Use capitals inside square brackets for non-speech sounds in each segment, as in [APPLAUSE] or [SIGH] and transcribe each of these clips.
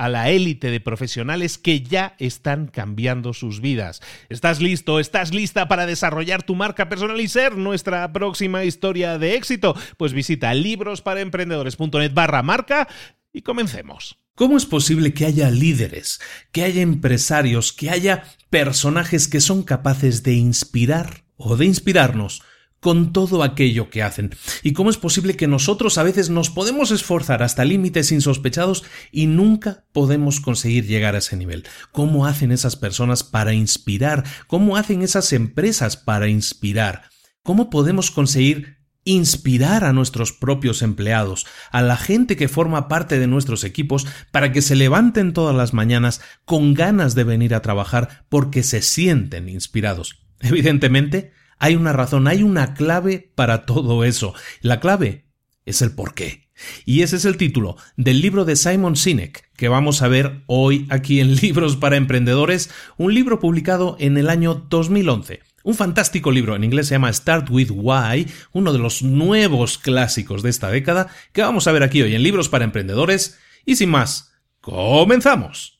a la élite de profesionales que ya están cambiando sus vidas. ¿Estás listo? ¿Estás lista para desarrollar tu marca personal y ser nuestra próxima historia de éxito? Pues visita librosparaemprendedores.net barra marca y comencemos. ¿Cómo es posible que haya líderes, que haya empresarios, que haya personajes que son capaces de inspirar o de inspirarnos con todo aquello que hacen. ¿Y cómo es posible que nosotros a veces nos podemos esforzar hasta límites insospechados y nunca podemos conseguir llegar a ese nivel? ¿Cómo hacen esas personas para inspirar? ¿Cómo hacen esas empresas para inspirar? ¿Cómo podemos conseguir inspirar a nuestros propios empleados, a la gente que forma parte de nuestros equipos, para que se levanten todas las mañanas con ganas de venir a trabajar porque se sienten inspirados? Evidentemente, hay una razón, hay una clave para todo eso. La clave es el por qué. Y ese es el título del libro de Simon Sinek que vamos a ver hoy aquí en [LAUGHS] Libros para Emprendedores, un libro publicado en el año 2011. Un fantástico libro, en inglés se llama Start with Why, uno de los nuevos clásicos de esta década, que vamos a ver aquí hoy en Libros para Emprendedores. Y sin más, comenzamos.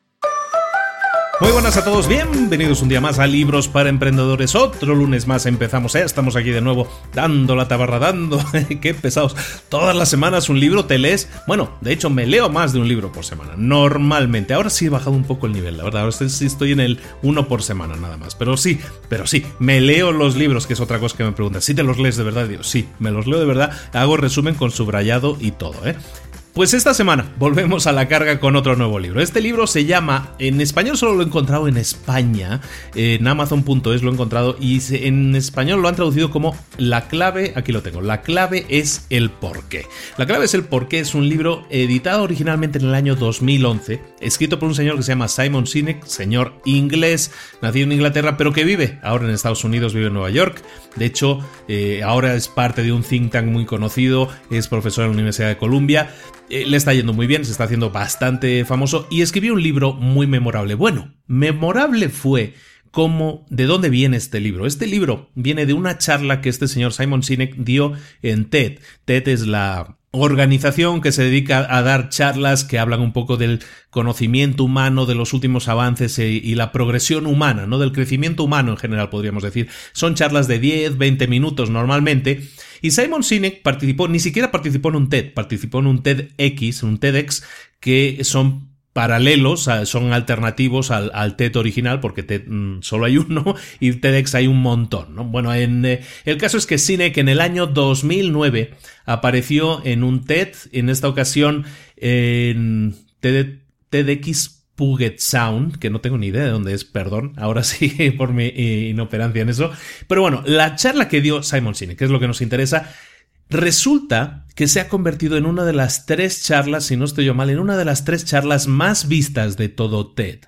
Muy buenas a todos, bienvenidos un día más a Libros para Emprendedores. Otro lunes más empezamos, estamos aquí de nuevo dando la tabarra, dando, [LAUGHS] qué pesados. Todas las semanas un libro te lees. Bueno, de hecho me leo más de un libro por semana, normalmente. Ahora sí he bajado un poco el nivel, la verdad. Ahora sí estoy en el uno por semana nada más. Pero sí, pero sí, me leo los libros, que es otra cosa que me preguntan. ¿Sí te los lees de verdad? Digo, sí, me los leo de verdad. Hago resumen con subrayado y todo, ¿eh? Pues esta semana volvemos a la carga con otro nuevo libro. Este libro se llama, en español solo lo he encontrado en España, en amazon.es lo he encontrado y en español lo han traducido como La clave, aquí lo tengo, La clave es el porqué. La clave es el porqué es un libro editado originalmente en el año 2011, escrito por un señor que se llama Simon Sinek, señor inglés, nacido en Inglaterra, pero que vive ahora en Estados Unidos, vive en Nueva York. De hecho, eh, ahora es parte de un think tank muy conocido, es profesor en la Universidad de Columbia eh, le está yendo muy bien, se está haciendo bastante famoso y escribió un libro muy memorable. Bueno, memorable fue cómo, de dónde viene este libro. Este libro viene de una charla que este señor Simon Sinek dio en TED. TED es la organización que se dedica a dar charlas que hablan un poco del conocimiento humano, de los últimos avances e, y la progresión humana, ¿no? Del crecimiento humano en general, podríamos decir. Son charlas de 10, 20 minutos normalmente. Y Simon Sinek participó, ni siquiera participó en un TED, participó en un TEDx, un TEDx, que son paralelos, son alternativos al, TED original, porque TED mm, solo hay uno [LAUGHS] y TEDx hay un montón. ¿no? Bueno, en, eh, el caso es que Sinek en el año 2009 apareció en un TED, en esta ocasión en TEDx Puget Sound, que no tengo ni idea de dónde es, perdón, ahora [LAUGHS] sí por mi inoperancia en eso. Pero bueno, la charla que dio Simon Sinek, que es lo que nos interesa, Resulta que se ha convertido en una de las tres charlas, si no estoy yo mal, en una de las tres charlas más vistas de todo TED,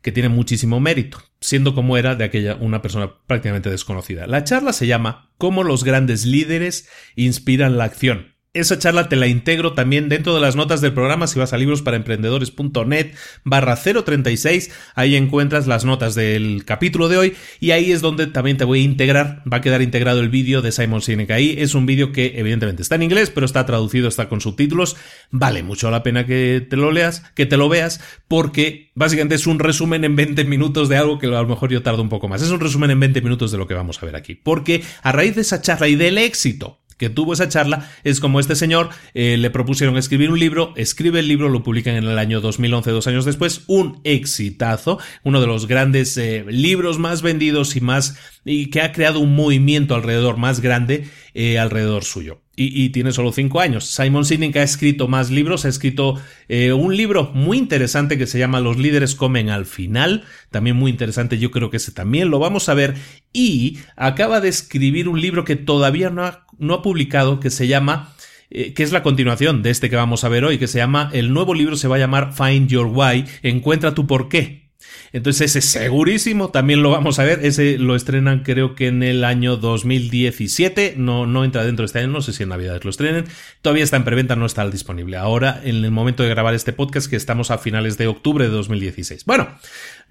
que tiene muchísimo mérito, siendo como era de aquella una persona prácticamente desconocida. La charla se llama Cómo los grandes líderes inspiran la acción esa charla te la integro también dentro de las notas del programa si vas a librosparaemprendedores.net barra 036. Ahí encuentras las notas del capítulo de hoy y ahí es donde también te voy a integrar, va a quedar integrado el vídeo de Simon Sinek. Ahí es un vídeo que evidentemente está en inglés, pero está traducido, está con subtítulos. Vale mucho la pena que te lo leas, que te lo veas, porque básicamente es un resumen en 20 minutos de algo que a lo mejor yo tardo un poco más. Es un resumen en 20 minutos de lo que vamos a ver aquí. Porque a raíz de esa charla y del éxito que tuvo esa charla es como este señor eh, le propusieron escribir un libro, escribe el libro, lo publican en el año 2011, dos años después, un exitazo, uno de los grandes eh, libros más vendidos y más y que ha creado un movimiento alrededor más grande eh, alrededor suyo. Y, tiene solo cinco años. Simon Sinek ha escrito más libros, ha escrito un libro muy interesante que se llama Los líderes comen al final, también muy interesante, yo creo que ese también lo vamos a ver, y acaba de escribir un libro que todavía no ha no ha publicado que se llama eh, que es la continuación de este que vamos a ver hoy, que se llama, el nuevo libro se va a llamar Find Your Why, encuentra tu por qué. Entonces ese segurísimo también lo vamos a ver, ese lo estrenan creo que en el año 2017, no, no entra dentro de este año, no sé si en Navidades lo estrenen, todavía está en preventa, no está disponible. Ahora, en el momento de grabar este podcast, que estamos a finales de octubre de 2016. Bueno,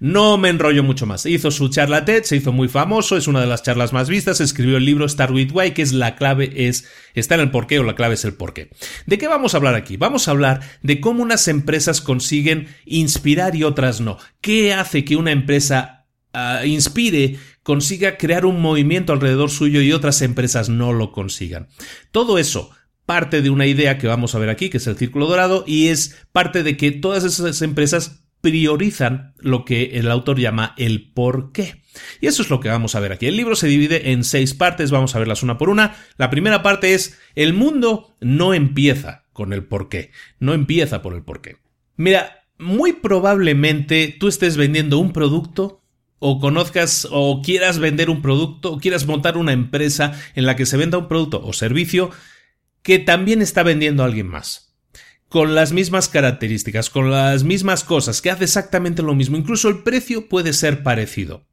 no me enrollo mucho más. Hizo su charla TED, se hizo muy famoso, es una de las charlas más vistas, escribió el libro Start with Why, que es la clave es, está en el porqué o la clave es el porqué. ¿De qué vamos a hablar aquí? Vamos a hablar de cómo unas empresas consiguen inspirar y otras no. ¿Qué hace que una empresa ah, inspire, consiga crear un movimiento alrededor suyo y otras empresas no lo consigan? Todo eso parte de una idea que vamos a ver aquí, que es el círculo dorado, y es parte de que todas esas empresas priorizan lo que el autor llama el por qué. Y eso es lo que vamos a ver aquí. El libro se divide en seis partes, vamos a verlas una por una. La primera parte es, el mundo no empieza con el por qué, no empieza por el por qué. Mira, muy probablemente tú estés vendiendo un producto o conozcas o quieras vender un producto o quieras montar una empresa en la que se venda un producto o servicio que también está vendiendo a alguien más con las mismas características, con las mismas cosas, que hace exactamente lo mismo, incluso el precio puede ser parecido.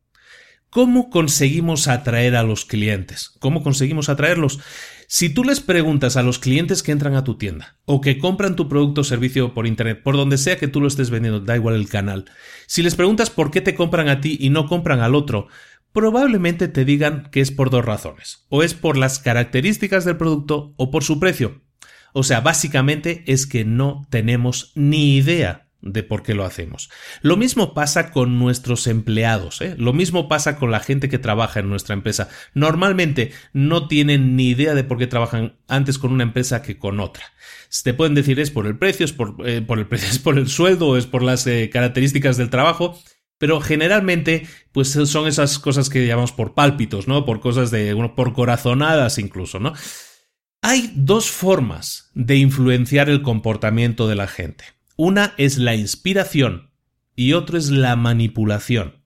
¿Cómo conseguimos atraer a los clientes? ¿Cómo conseguimos atraerlos? Si tú les preguntas a los clientes que entran a tu tienda o que compran tu producto o servicio por internet, por donde sea que tú lo estés vendiendo, da igual el canal, si les preguntas por qué te compran a ti y no compran al otro, probablemente te digan que es por dos razones, o es por las características del producto o por su precio. O sea, básicamente es que no tenemos ni idea de por qué lo hacemos. Lo mismo pasa con nuestros empleados, ¿eh? lo mismo pasa con la gente que trabaja en nuestra empresa. Normalmente no tienen ni idea de por qué trabajan antes con una empresa que con otra. Te pueden decir es por el precio, es por, eh, el precio, [LAUGHS] es por el sueldo, es por las eh, características del trabajo, pero generalmente, pues son esas cosas que llamamos por pálpitos, ¿no? Por cosas de, por corazonadas incluso, ¿no? Hay dos formas de influenciar el comportamiento de la gente. Una es la inspiración y otro es la manipulación.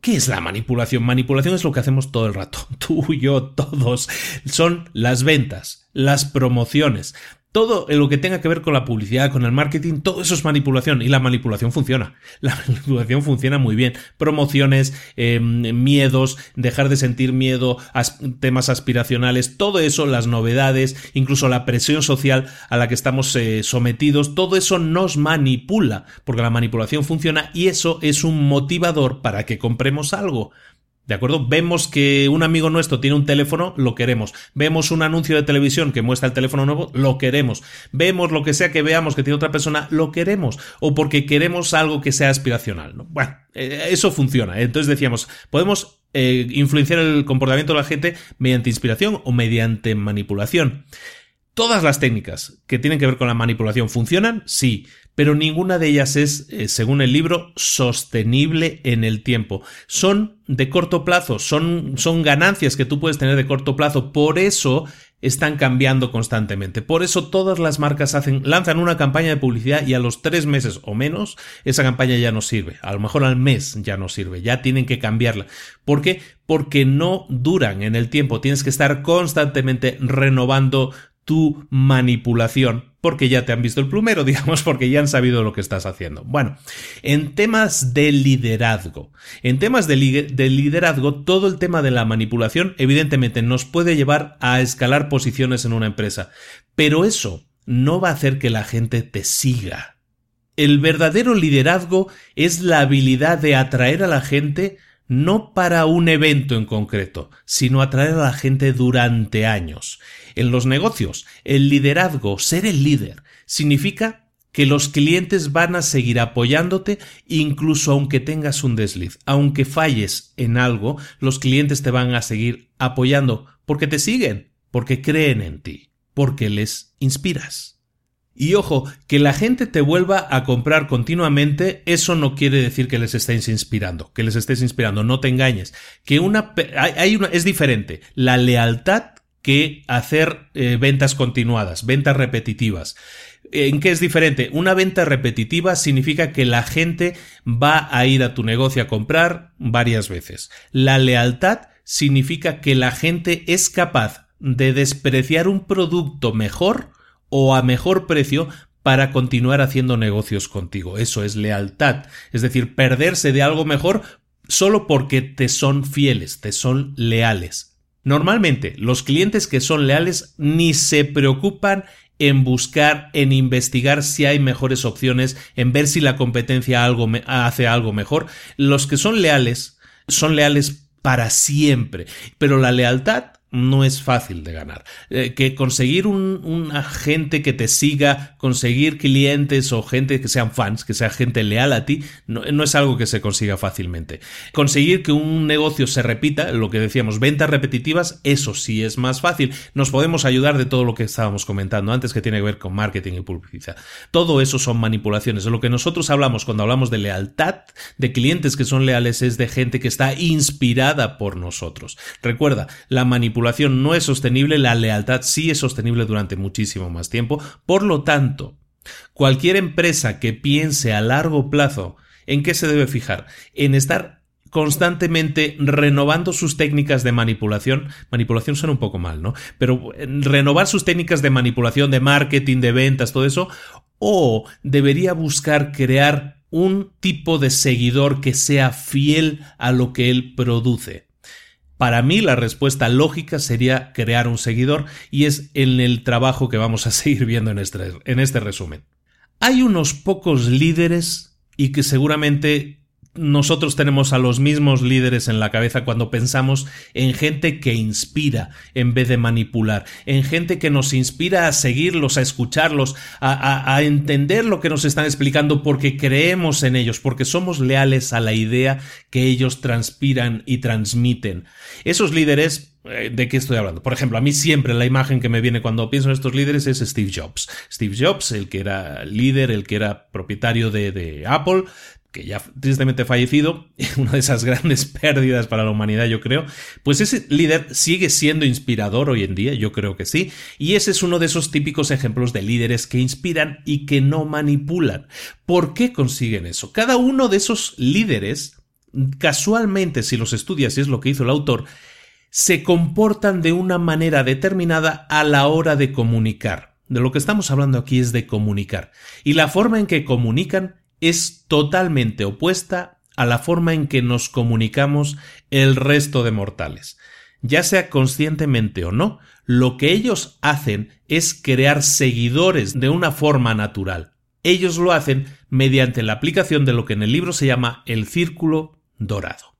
¿Qué es la manipulación? Manipulación es lo que hacemos todo el rato. [LAUGHS] Tú, yo, todos. Son las ventas, las promociones, todo lo que tenga que ver con la publicidad, con el marketing, todo eso es manipulación y la manipulación funciona. [LAUGHS] La manipulación funciona muy bien. Promociones, em, miedos, dejar de sentir miedo, temas aspiracionales, todo eso, las novedades, incluso la presión social a la que estamos eh, sometidos, todo eso nos manipula, porque la manipulación funciona y eso es un motivador para que compremos algo. ¿De acuerdo? Vemos que un amigo nuestro tiene un teléfono, lo queremos. Vemos un anuncio de televisión que muestra el teléfono nuevo, lo queremos. Vemos lo que sea que veamos que tiene otra persona, lo queremos. O porque queremos algo que sea aspiracional. Bueno, eh, eso funciona. Entonces decíamos, podemos eh, influenciar el comportamiento de la gente mediante inspiración o mediante manipulación. Todas las técnicas que tienen que ver con la manipulación funcionan, sí, pero ninguna de ellas es, eh, según el libro, sostenible en el tiempo. Son de corto plazo, son, son ganancias que tú puedes tener de corto plazo, por eso están cambiando constantemente. Por eso todas las marcas hacen, lanzan una campaña de publicidad y a los tres meses o menos esa campaña ya no sirve. A lo mejor al mes ya no sirve, ya tienen que cambiarla. ¿Por qué? Porque no duran en el tiempo. Tienes que estar constantemente renovando tu manipulación porque ya te han visto el plumero, [LAUGHS] digamos, porque ya han sabido lo que estás haciendo. Bueno, en temas de liderazgo, en temas de, liderazgo, todo el tema de la manipulación evidentemente nos puede llevar a escalar posiciones en una empresa, pero eso no va a hacer que la gente te siga. El verdadero liderazgo es la habilidad de atraer a la gente no para un evento en concreto, sino atraer a la gente durante años. En los negocios, el liderazgo, ser el líder, significa que los clientes van a seguir apoyándote incluso aunque tengas un desliz, aunque falles en algo, los clientes te van a seguir apoyando porque te siguen, porque creen en ti, porque les inspiras. Y ojo, que la gente te vuelva a comprar continuamente, eso no quiere decir que les estéis inspirando, que les estés inspirando, no te engañes. Que una, hay una, es diferente. La lealtad que hacer eh, ventas continuadas, ventas repetitivas. ¿En qué es diferente? Una venta repetitiva significa que la gente va a ir a tu negocio a comprar varias veces. La lealtad significa que la gente es capaz de despreciar un producto mejor o a mejor precio para continuar haciendo negocios contigo. Eso es lealtad. Es decir, perderse de algo mejor solo porque te son fieles, te son leales. Normalmente, los clientes que son leales ni se preocupan en buscar, en investigar si hay mejores opciones, en ver si la competencia hace algo mejor. Los que son leales son leales para siempre. Pero la lealtad no es fácil de ganar. Eh, que conseguir un, un, agente que te siga, conseguir clientes o gente que sean fans, que sea gente leal a ti, no, no, es algo que se consiga fácilmente. Conseguir que un negocio se repita, lo que decíamos, ventas repetitivas, eso sí es más fácil. Nos podemos ayudar de todo lo que estábamos comentando antes que tiene que ver con marketing y publicidad. Todo eso son manipulaciones. De lo que nosotros hablamos cuando hablamos de lealtad, de clientes que son leales, es de gente que está inspirada por nosotros. Recuerda, la manipulación no es sostenible, la lealtad sí es sostenible durante muchísimo más tiempo. Por lo tanto, cualquier empresa que piense a largo plazo, ¿en qué se debe fijar? En estar constantemente renovando sus técnicas de manipulación. Manipulación suena un poco mal, ¿no? Pero eh, renovar sus técnicas de manipulación, de marketing, de ventas, todo eso. O debería buscar crear un tipo de seguidor que sea fiel a lo que él produce. Para mí la respuesta lógica sería crear un seguidor y es en el trabajo que vamos a [LAUGHS] seguir viendo en este, en este resumen. Hay unos pocos líderes y que seguramente nosotros tenemos a los mismos líderes en la cabeza cuando pensamos en gente que inspira en vez de manipular, en gente que nos inspira a seguirlos, a escucharlos, a, entender lo que nos están explicando porque creemos en ellos, porque somos leales a la idea que ellos transpiran y transmiten. Esos líderes eh, ¿De qué estoy hablando? Por ejemplo, a mí siempre la imagen que me viene cuando pienso en estos líderes es Steve Jobs. Steve Jobs, el que era líder, el que era propietario de, de Apple, que ya tristemente fallecido, [LAUGHS] una de esas grandes [LAUGHS] pérdidas para la humanidad, yo creo, pues ese líder sigue siendo inspirador hoy en día, yo creo que sí, y ese es uno de esos típicos ejemplos de líderes que inspiran y que no manipulan. ¿Por qué consiguen eso? Cada uno de esos líderes, casualmente, si los estudias y es lo que hizo el autor, se comportan de una manera determinada a la hora de comunicar. De lo que estamos hablando aquí es de comunicar. Y la forma en que comunican es totalmente opuesta a la forma en que nos comunicamos el resto de mortales. Ya sea conscientemente o no, lo que ellos hacen es crear seguidores de una forma natural. Ellos lo hacen mediante la aplicación de lo que en el libro se llama el círculo dorado.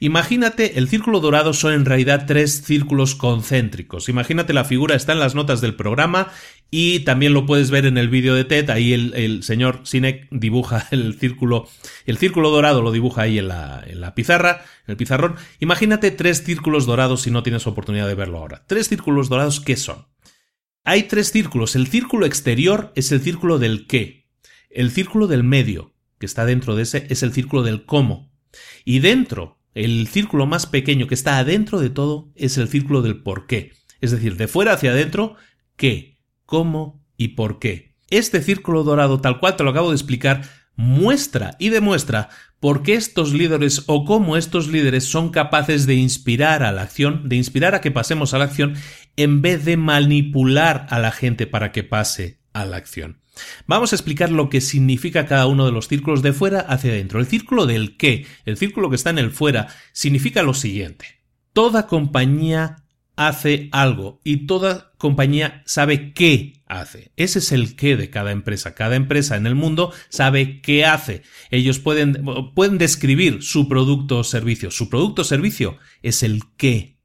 Imagínate, el círculo dorado son en realidad tres círculos concéntricos. Imagínate la figura, está en las notas del programa y también lo puedes ver en el vídeo de TED. Ahí el, señor Sinek dibuja [LAUGHS] el círculo, el círculo dorado lo dibuja ahí en la, en la pizarra, en el pizarrón. Imagínate tres círculos dorados si no tienes oportunidad de verlo ahora. Tres círculos dorados, ¿qué son? Hay tres círculos. El círculo exterior es el círculo del qué. El círculo del medio, que está dentro de ese, es el círculo del cómo. Y dentro el círculo más pequeño que está adentro de todo es el círculo del por qué. Es decir, de fuera hacia adentro, qué, cómo y por qué. Este círculo dorado, tal cual te lo acabo de explicar, muestra y demuestra por qué estos líderes o cómo estos líderes son capaces de inspirar a la acción, de inspirar a que pasemos a la acción, en vez de manipular a la gente para que pase a la acción. Vamos a explicar lo que significa cada uno de los círculos de fuera hacia adentro. El círculo del qué, el círculo que está en el fuera, significa lo siguiente. Toda compañía hace algo y toda compañía sabe qué hace. Ese es el qué de cada empresa. Cada empresa en el mundo sabe qué hace. Ellos pueden, pueden describir su producto o servicio. Su producto o servicio es el qué.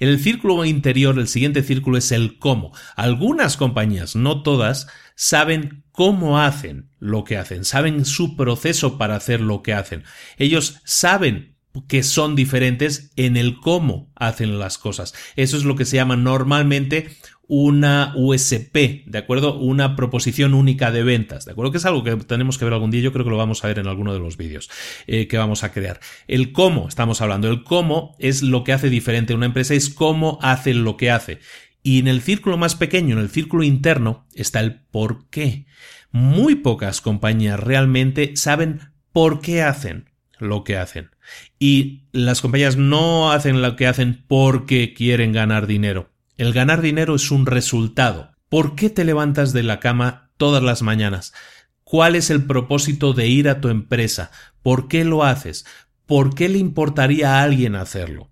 En el círculo interior, el siguiente círculo es el cómo. Algunas compañías, no todas, saben cómo hacen lo que hacen, saben su proceso para hacer lo que hacen. Ellos saben que son diferentes en el cómo hacen las cosas. Eso es lo que se llama normalmente una USP, ¿de acuerdo? Una proposición única de ventas, ¿de acuerdo? Que es algo que tenemos que ver algún día, yo creo que lo vamos a ver en alguno de los vídeos eh, que vamos a crear. El cómo, estamos hablando, el cómo es lo que hace diferente una empresa, es cómo hace lo que hace. Y en el círculo más pequeño, en el círculo interno, está el por qué. Muy pocas compañías realmente saben por qué hacen lo que hacen. Y las compañías no hacen lo que hacen porque quieren ganar dinero. El ganar dinero es un resultado. ¿Por qué te levantas de la cama todas las mañanas? ¿Cuál es el propósito de ir a tu empresa? ¿Por qué lo haces? ¿Por qué le importaría a alguien hacerlo?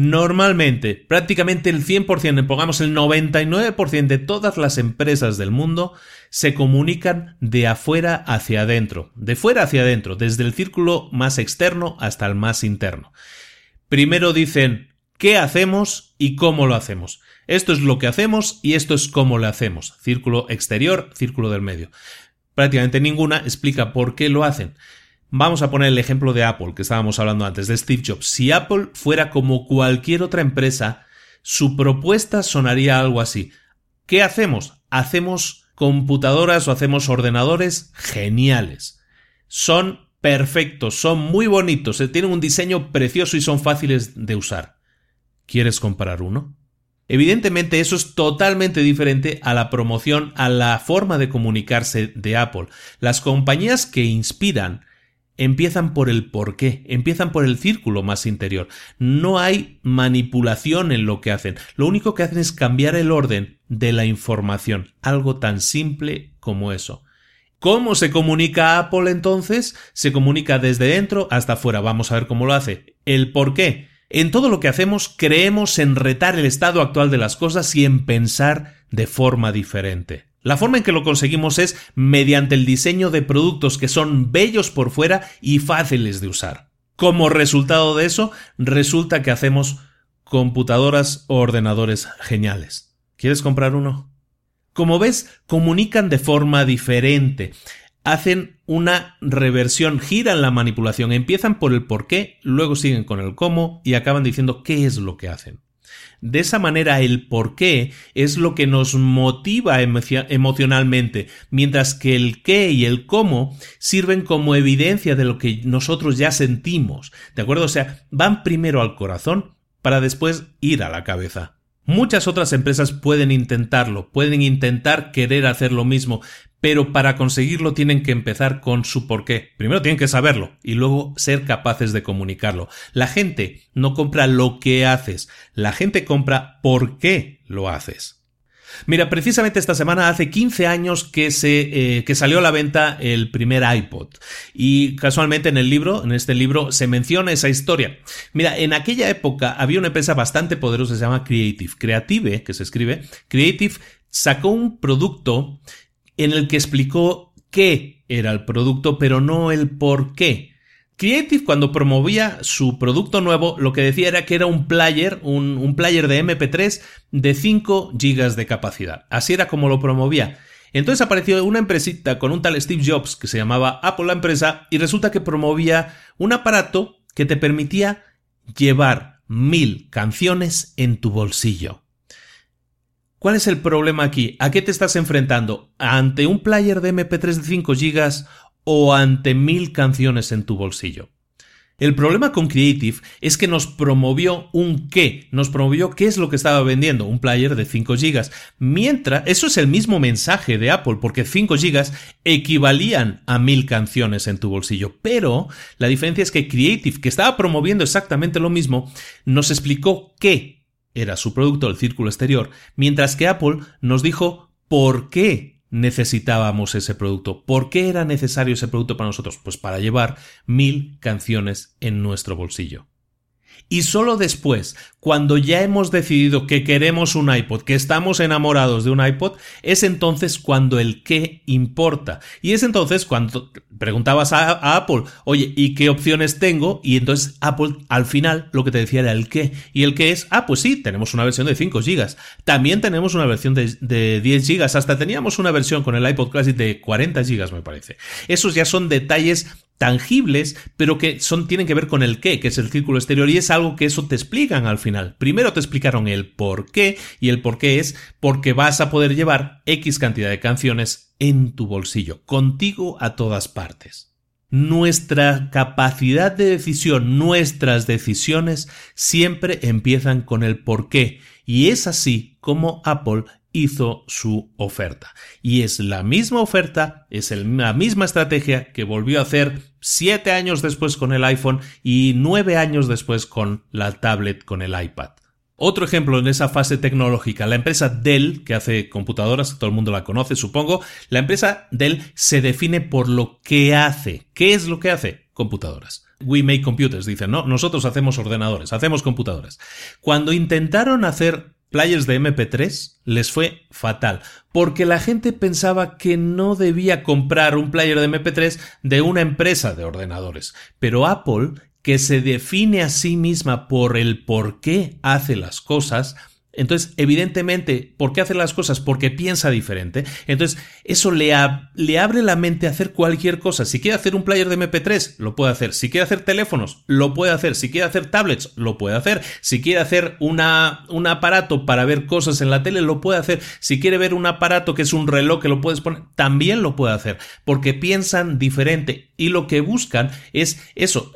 Normalmente, prácticamente el 100%, pongamos el 99% de todas las empresas del mundo se comunican de afuera hacia adentro, de fuera hacia adentro, desde el círculo más externo hasta el más interno. Primero dicen qué hacemos y cómo lo hacemos. Esto es lo que hacemos y esto es cómo lo hacemos. Círculo exterior, círculo del medio. Prácticamente ninguna explica por qué lo hacen. Vamos a poner el ejemplo de Apple, que estábamos hablando antes, de Steve Jobs. Si Apple fuera como cualquier otra empresa, su propuesta sonaría algo así. ¿Qué hacemos? Hacemos computadoras o hacemos ordenadores geniales. Son perfectos, son muy bonitos, eh, tienen un diseño precioso y son fáciles de usar. ¿Quieres comprar uno? Evidentemente eso es totalmente diferente a la promoción, a la forma de comunicarse de Apple. Las compañías que inspiran empiezan por el porqué, empiezan por el círculo más interior. No hay manipulación en lo que hacen. Lo único que hacen es cambiar el orden de la información. Algo tan simple como eso. ¿Cómo se comunica Apple entonces? Se comunica desde dentro hasta afuera. Vamos a ver cómo lo hace. El por qué. En todo lo que hacemos creemos en retar el estado actual de las cosas y en pensar de forma diferente. La forma en que lo conseguimos es mediante el diseño de productos que son bellos por fuera y fáciles de usar. Como resultado de eso, resulta que hacemos computadoras o ordenadores geniales. ¿Quieres comprar uno? Como ves, comunican de forma diferente. Hacen una reversión, giran la manipulación, empiezan por el por qué, luego siguen con el cómo y acaban diciendo qué es lo que hacen. De esa manera el por qué es lo que nos motiva emocionalmente, mientras que el qué y el cómo sirven como evidencia de lo que nosotros ya sentimos. ¿De acuerdo? O sea, van primero al corazón para después ir a la cabeza. Muchas otras empresas pueden intentarlo, pueden intentar querer hacer lo mismo, pero para conseguirlo tienen que empezar con su porqué. Primero tienen que saberlo y luego ser capaces de comunicarlo. La gente no compra lo que haces, la gente compra por qué lo haces. Mira, precisamente esta semana hace 15 años que, se, eh, que salió a la venta el primer iPod. Y casualmente en el libro, en este libro, se menciona esa historia. Mira, en aquella época había una empresa bastante poderosa se llama Creative. Creative, que se escribe, Creative sacó un producto en el que explicó qué era el producto, pero no el por qué. Creative cuando promovía su producto nuevo lo que decía era que era un player, un, player de MP3 de 5 GB de capacidad. Así era como lo promovía. Entonces apareció una empresita con un tal Steve Jobs que se llamaba Apple la empresa y resulta que promovía un aparato que te permitía llevar mil canciones en tu bolsillo. ¿Cuál es el problema aquí? ¿A qué te estás enfrentando? ¿Ante un player de MP3 de 5 GB o ante mil canciones en tu bolsillo. El problema con Creative es que nos promovió un qué, nos promovió qué es lo que estaba vendiendo, un player de 5 GB. Mientras, eso es el mismo mensaje de Apple, porque 5 GB equivalían a mil canciones en tu bolsillo. Pero la diferencia es que Creative, que estaba promoviendo exactamente lo mismo, nos explicó qué era su producto, el círculo exterior, mientras que Apple nos dijo por qué necesitábamos ese producto. ¿Por qué era necesario ese producto para nosotros? Pues para llevar mil canciones en nuestro bolsillo. Y solo después, cuando ya hemos decidido que queremos un iPod, que estamos enamorados de un iPod, es entonces cuando el qué importa. Y es entonces cuando preguntabas a, Apple, oye, ¿y qué opciones tengo? Y entonces Apple al final lo que te decía era el qué. Y el qué es, ah, pues sí, tenemos una versión de 5 GB. También tenemos una versión de, de 10 GB. Hasta teníamos una versión con el iPod Classic de 40 GB, me parece. Esos ya son detalles tangibles, pero que son, tienen que ver con el qué, que es el círculo exterior, y es algo que eso te explican al final. Primero te explicaron el por qué, y el por qué es porque vas a poder llevar X cantidad de canciones en tu bolsillo, contigo a todas partes. Nuestra capacidad de decisión, nuestras decisiones siempre empiezan con el por qué, y es así como Apple hizo su oferta. Y es la misma oferta, es la misma estrategia que volvió a hacer siete años después con el iPhone y nueve años después con la tablet, con el iPad. Otro ejemplo en esa fase tecnológica, la empresa Dell, que hace computadoras, todo el mundo la conoce, supongo, la empresa Dell se define por lo que hace. ¿Qué es lo que hace? Computadoras. We make computers, dicen, no, nosotros hacemos ordenadores, hacemos computadoras. Cuando intentaron hacer players de MP3 les fue fatal, porque la gente pensaba que no debía comprar un player de MP3 de una empresa de ordenadores, pero Apple, que se define a sí misma por el por qué hace las cosas, entonces, evidentemente, ¿por qué hace las cosas? Porque piensa diferente. Entonces, eso le, abre la mente a hacer cualquier cosa. Si quiere hacer un player de MP3, lo puede hacer. Si quiere hacer teléfonos, lo puede hacer. Si quiere hacer tablets, lo puede hacer. Si quiere hacer un aparato para ver cosas en la tele, lo puede hacer. Si quiere ver un aparato que es un reloj que lo puedes poner, también lo puede hacer. Porque piensan diferente. Y lo que buscan es eso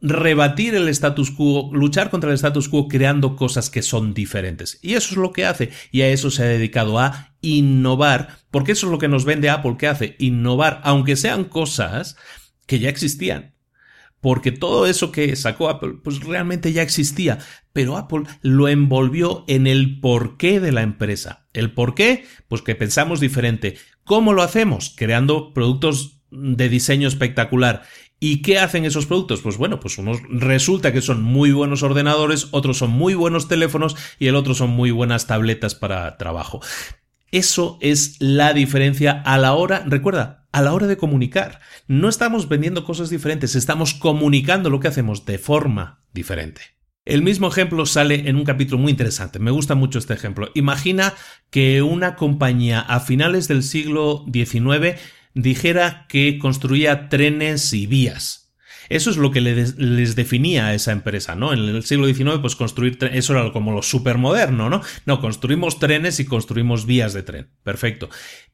rebatir el status quo, luchar contra el status quo creando cosas que son diferentes. Y eso es lo que hace, y a eso se ha dedicado a innovar, porque eso es lo que nos vende Apple que hace, innovar, aunque sean cosas que ya existían. Porque todo eso que sacó Apple, pues realmente ya existía, pero Apple lo envolvió en el porqué de la empresa. ¿El porqué? Pues que pensamos diferente. ¿Cómo lo hacemos? Creando productos de diseño espectacular ¿Y qué hacen esos productos? Pues bueno, pues unos resulta que son muy buenos ordenadores, otros son muy buenos teléfonos y el otro son muy buenas tabletas para trabajo. Eso es la diferencia a la hora, recuerda, a la hora de comunicar. No estamos vendiendo cosas diferentes, estamos comunicando lo que hacemos de forma diferente. El mismo ejemplo sale en un capítulo muy interesante. Me gusta mucho este ejemplo. Imagina que una compañía a finales del siglo XIX dijera que construía trenes y vías. Eso es lo que les definía a esa empresa, ¿no? En el siglo XIX, pues construir eso era como lo supermoderno, ¿no? No, construimos trenes y construimos vías de tren. Perfecto.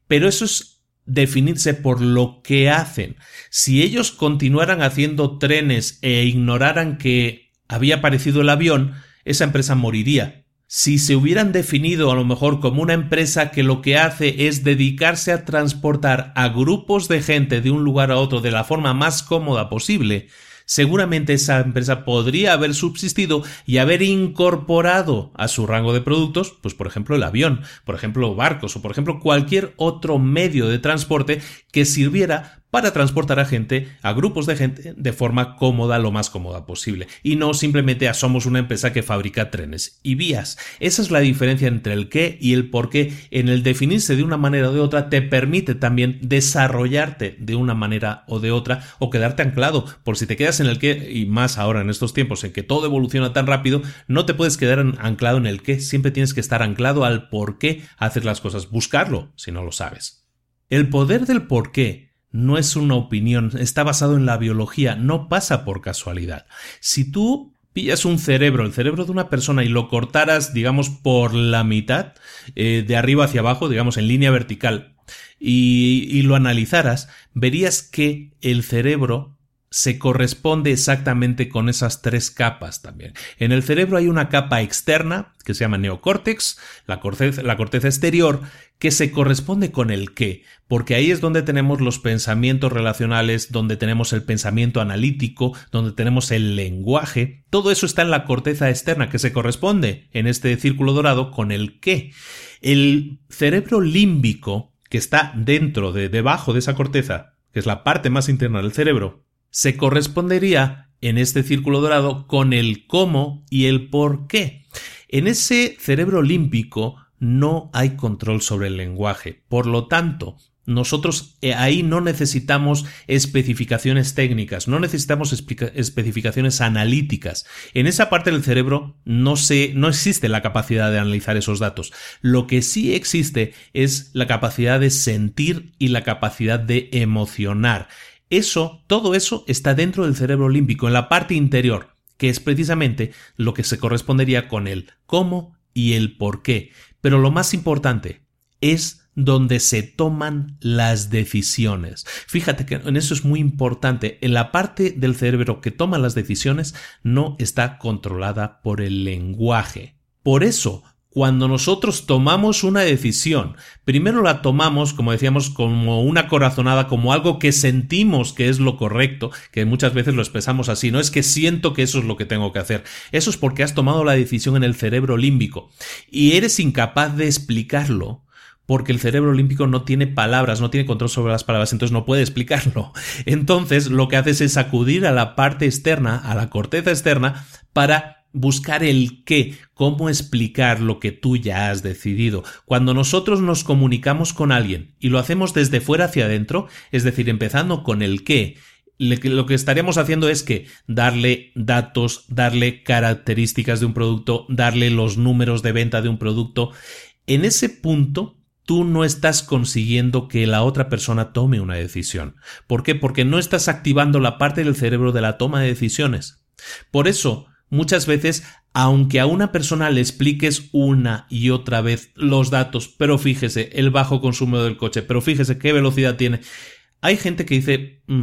Pero eso es definirse por lo que hacen. Si ellos continuaran haciendo trenes e ignoraran que había aparecido el avión, esa empresa moriría. Si se hubieran definido a lo mejor como una empresa que lo que hace es dedicarse a transportar a grupos de gente de un lugar a otro de la forma más cómoda posible, seguramente esa empresa podría haber subsistido y haber incorporado a su rango de productos, pues por ejemplo el avión, por ejemplo barcos o por ejemplo cualquier otro medio de transporte que sirviera para transportar a gente, a grupos de gente, de forma cómoda, lo más cómoda posible. Y no simplemente somos una empresa que fabrica trenes y vías. Esa es la diferencia entre el qué y el por qué. En el definirse de una manera o de otra te permite también desarrollarte de una manera o de otra o quedarte anclado. Por si te quedas en el qué, y más ahora en estos tiempos en que todo evoluciona tan rápido, no te puedes quedar anclado en el qué. Siempre tienes que estar anclado al por qué hacer las cosas. Buscarlo si no lo sabes. El poder del por qué no es una opinión, está basado en la biología, no pasa por casualidad. Si tú pillas un cerebro, el cerebro de una persona y lo cortaras, digamos, por la mitad, eh, de arriba hacia abajo, digamos, en línea vertical, y, lo analizaras, verías que el cerebro se corresponde exactamente con esas tres capas también. En el cerebro hay una capa externa que se llama neocórtex, la corteza exterior, que se corresponde con el qué, porque ahí es donde tenemos los pensamientos relacionales, donde tenemos el pensamiento analítico, donde tenemos el lenguaje, todo eso está en la corteza externa que se corresponde en este círculo dorado con el qué. El cerebro límbico, que está dentro de debajo de esa corteza, que es la parte más interna del cerebro, se correspondería en este círculo dorado con el cómo y el por qué. En ese cerebro límpico no hay control sobre el lenguaje. Por lo tanto, nosotros eh, ahí no necesitamos especificaciones técnicas, no necesitamos especificaciones analíticas. En esa parte del cerebro no, se, no existe la capacidad de analizar esos datos. Lo que sí existe es la capacidad de sentir y la capacidad de emocionar. Eso, todo eso está dentro del cerebro límbico, en la parte interior, que es precisamente lo que se correspondería con el cómo y el por qué. Pero lo más importante es donde se toman las decisiones. Fíjate que en eso es muy importante. En la parte del cerebro que toma las decisiones no está controlada por el lenguaje. Por eso, cuando nosotros tomamos una decisión, primero la tomamos, como decíamos, como una corazonada, como algo que sentimos que es lo correcto, que muchas veces lo expresamos así, no es que siento que eso es lo que tengo que hacer, eso es porque has tomado la decisión en el cerebro límbico y eres incapaz de explicarlo porque el cerebro límbico no tiene palabras, no tiene control sobre las palabras, entonces no puede explicarlo. Entonces lo que haces es acudir a la parte externa, a la corteza externa, para buscar el qué, cómo explicar lo que tú ya has decidido. Cuando nosotros nos comunicamos con alguien y lo hacemos desde fuera hacia adentro, es decir, empezando con el qué, lo que estaríamos haciendo es que darle datos, darle características de un producto, darle los números de venta de un producto. En ese punto, tú no estás consiguiendo que la otra persona tome una decisión. ¿Por qué? Porque no estás activando la parte del cerebro de la toma de decisiones. Por eso, Muchas veces, aunque a una persona le expliques una y otra vez los datos, pero fíjese el bajo consumo del coche, pero fíjese qué velocidad tiene, hay gente que dice, mm,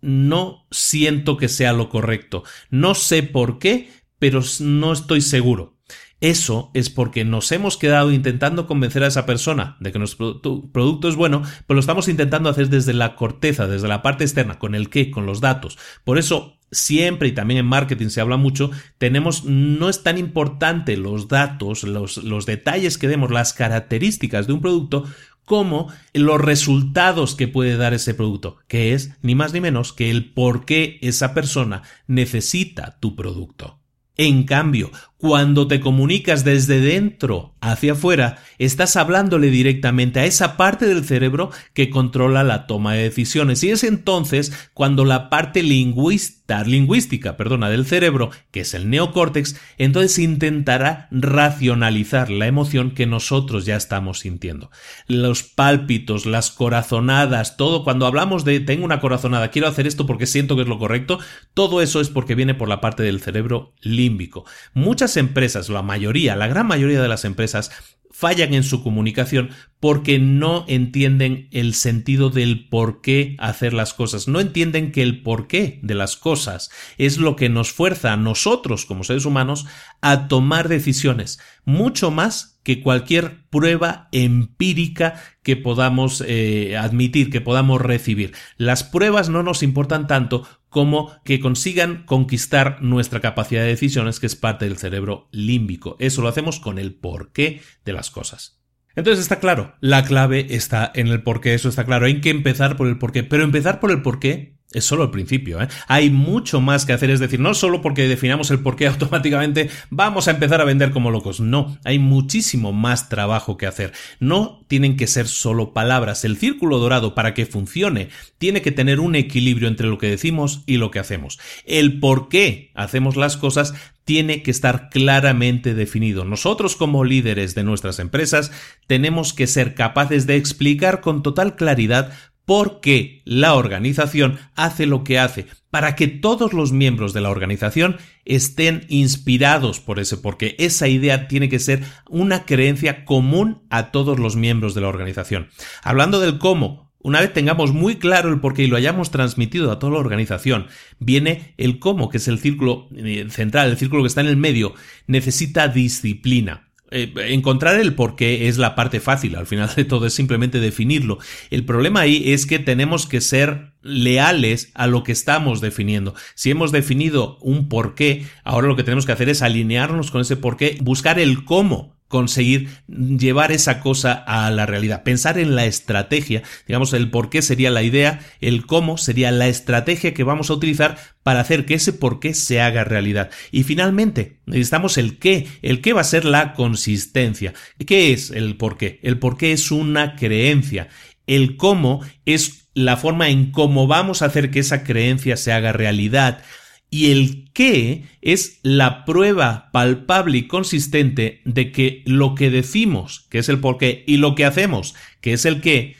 no siento que sea lo correcto, no sé por qué, pero no estoy seguro. Eso es porque nos hemos quedado intentando convencer a esa persona de que nuestro producto es bueno, pero lo estamos intentando hacer desde la corteza, desde la parte externa, con el qué, con los datos. Por eso, siempre y también en marketing se habla mucho, tenemos, no es tan importante los datos, los, los detalles que demos, las características de un producto, como los resultados que puede dar ese producto, que es ni más ni menos que el por qué esa persona necesita tu producto. En cambio, Cuando te comunicas desde dentro hacia afuera, estás hablándole directamente a esa parte del cerebro que controla la toma de decisiones. Y es entonces cuando la parte lingüista, lingüística perdona, del cerebro, que es el neocórtex, entonces intentará racionalizar la emoción que nosotros ya estamos sintiendo. Los pálpitos, las corazonadas, todo, cuando hablamos de tengo una corazonada, quiero hacer esto porque siento que es lo correcto, todo eso es porque viene por la parte del cerebro límbico. Muchas empresas, la mayoría, la gran mayoría de las empresas, fallan en su comunicación porque no entienden el sentido del por qué hacer las cosas, no entienden que el porqué de las cosas es lo que nos fuerza a nosotros como seres humanos a tomar decisiones, mucho más que cualquier prueba empírica que podamos eh, admitir, que podamos recibir. Las pruebas no nos importan tanto como que consigan conquistar nuestra capacidad de decisiones, que es parte del cerebro límbico. Eso lo hacemos con el porqué de las cosas. Entonces está claro, la clave está en el porqué, eso está claro, hay que empezar por el porqué, pero empezar por el porqué es solo el principio, ¿eh? Hay mucho más que hacer, es decir, no solo porque definamos el por qué [LAUGHS] automáticamente vamos a empezar a vender como locos, no, hay muchísimo más trabajo que hacer. No tienen que ser solo palabras, el círculo dorado para que funcione tiene que tener un equilibrio entre lo que decimos y lo que hacemos. El por qué hacemos las cosas tiene que estar claramente definido. Nosotros como líderes de nuestras empresas tenemos que ser capaces de explicar con total claridad porque la organización hace lo que hace, para que todos los miembros de la organización estén inspirados por ese porque esa idea tiene que ser una creencia común a todos los miembros de la organización. Hablando del cómo, una vez tengamos muy claro el porqué y lo hayamos transmitido a toda la organización, viene el cómo, que es el círculo eh, central, el círculo que está en el medio, necesita disciplina. Eh, encontrar el por qué es la parte fácil, al final de todo es simplemente definirlo. El problema ahí es que tenemos que ser leales a lo que estamos definiendo. Si hemos definido un por qué, ahora lo que tenemos que hacer es alinearnos con ese por qué, buscar el cómo conseguir llevar esa cosa a la realidad. Pensar en la estrategia, digamos, el por qué sería la idea, el cómo sería la estrategia que vamos a utilizar para hacer que ese por qué se haga realidad. Y finalmente, necesitamos el qué. El qué va a ser la consistencia. ¿Qué es el por qué? El por qué es una creencia. El cómo es la forma en cómo vamos a hacer que esa creencia se haga realidad. Y el qué es la prueba palpable y consistente de que lo que decimos, que es el por qué, y lo que hacemos, que es el qué,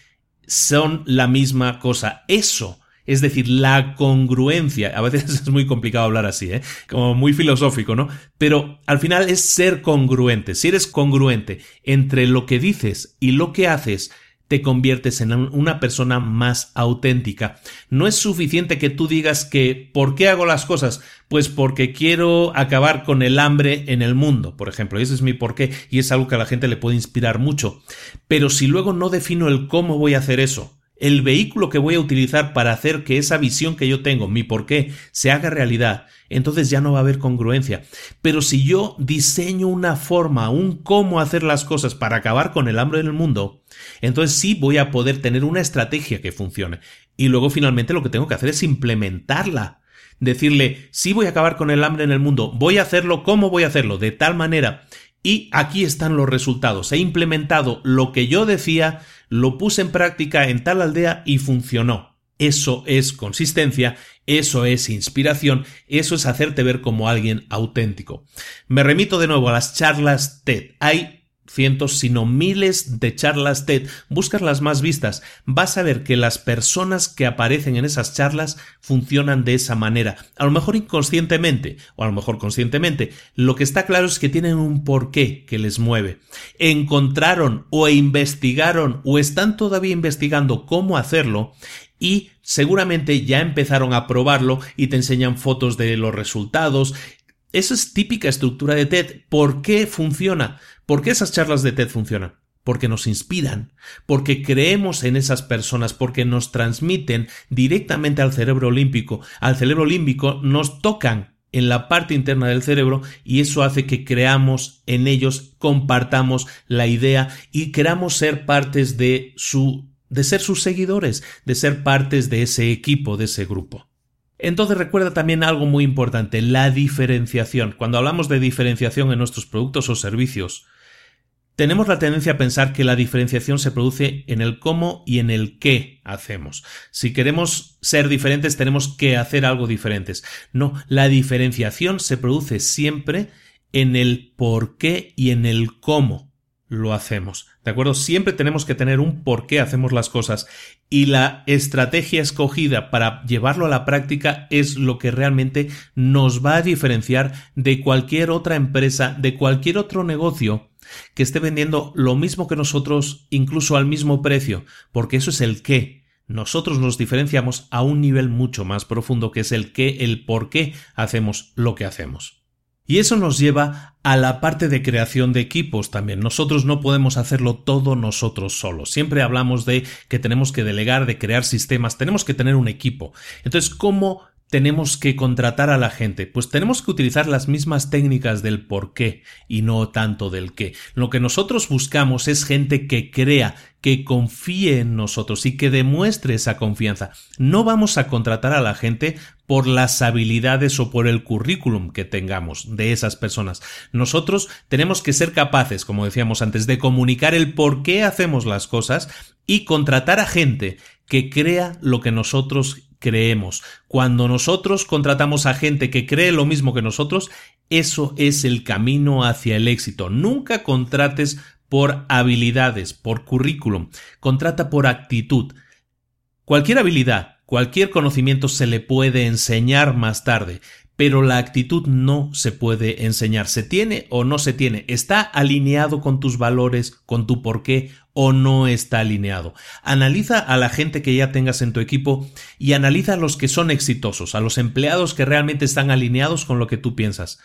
son la misma cosa. Eso, es decir, la congruencia, a veces [LAUGHS] es muy complicado hablar así, ¿eh? como muy filosófico, ¿no? Pero al final es ser congruente. Si eres congruente entre lo que dices y lo que haces, te conviertes en una persona más auténtica. No es suficiente que tú digas que ¿por qué hago las cosas? Pues porque quiero acabar con el hambre en el mundo, por ejemplo. Ese es mi porqué y es algo que a la gente le puede inspirar mucho. Pero si luego no defino el cómo voy a hacer eso, el vehículo que voy a utilizar para hacer que esa visión que yo tengo, mi porqué, se haga realidad, entonces ya no va a haber congruencia. Pero si yo diseño una forma, un cómo hacer las cosas para acabar con el hambre en el mundo, entonces sí voy a poder tener una estrategia que funcione. Y luego finalmente lo que tengo que hacer es implementarla. Decirle, sí voy a acabar con el hambre en el mundo, voy a hacerlo, ¿cómo voy a hacerlo? De tal manera. Y aquí están los resultados. He implementado lo que yo decía, lo puse en práctica en tal aldea y funcionó. Eso es consistencia, eso es inspiración, eso es hacerte ver como alguien auténtico. Me remito de nuevo a las charlas TED. Hay cientos, sino miles de charlas TED, buscas las más vistas, vas a ver que las personas que aparecen en esas charlas funcionan de esa manera. A lo mejor inconscientemente, o a lo mejor conscientemente. Lo que está claro es que tienen un porqué que les mueve. Encontraron o investigaron o están todavía investigando cómo hacerlo y seguramente ya empezaron a probarlo y te enseñan fotos de los resultados. Esa es típica estructura de TED. ¿Por qué funciona? ¿Por qué esas charlas de TED funcionan? Porque nos inspiran, porque creemos en esas personas, porque nos transmiten directamente al cerebro olímpico. Al cerebro olímpico nos tocan en la parte interna del cerebro y eso hace que creamos en ellos, compartamos la idea y queramos ser partes de su de ser sus seguidores, de ser partes de ese equipo, de ese grupo. Entonces recuerda también algo muy importante, la diferenciación. Cuando hablamos de diferenciación en nuestros productos o servicios, tenemos la tendencia a pensar que la diferenciación se produce en el cómo y en el qué hacemos. Si queremos ser diferentes, tenemos que hacer algo diferentes. No, la diferenciación se produce siempre en el por qué y en el cómo lo hacemos. ¿De acuerdo? Siempre tenemos que tener un por qué hacemos las cosas y la estrategia escogida para llevarlo a la práctica es lo que realmente nos va a diferenciar de cualquier otra empresa, de cualquier otro negocio que esté vendiendo lo mismo que nosotros, incluso al mismo precio, porque eso es el qué. Nosotros nos diferenciamos a un nivel mucho más profundo que es el qué, el por qué hacemos lo que hacemos. Y eso nos lleva a la parte de creación de equipos también. Nosotros no podemos hacerlo todo nosotros solos. Siempre hablamos de que tenemos que delegar, de crear sistemas, tenemos que tener un equipo. Entonces, ¿cómo tenemos que contratar a la gente? Pues tenemos que utilizar las mismas técnicas del por qué y no tanto del qué. Lo que nosotros buscamos es gente que crea, que confíe en nosotros y que demuestre esa confianza. No vamos a contratar a la gente por las habilidades o por el currículum que tengamos de esas personas. Nosotros tenemos que ser capaces, como decíamos antes, de comunicar el por qué hacemos las cosas y contratar a gente que crea lo que nosotros creemos. Cuando nosotros contratamos a gente que cree lo mismo que nosotros, eso es el camino hacia el éxito. Nunca contrates por habilidades, por currículum, contrata por actitud. Cualquier habilidad, cualquier conocimiento se le puede enseñar más tarde, pero la actitud no se puede enseñar. Se tiene o no se tiene. Está alineado con tus valores, con tu porqué o no está alineado. Analiza a la gente que ya tengas en tu equipo y analiza a los que son exitosos, a los empleados que realmente están alineados con lo que tú piensas.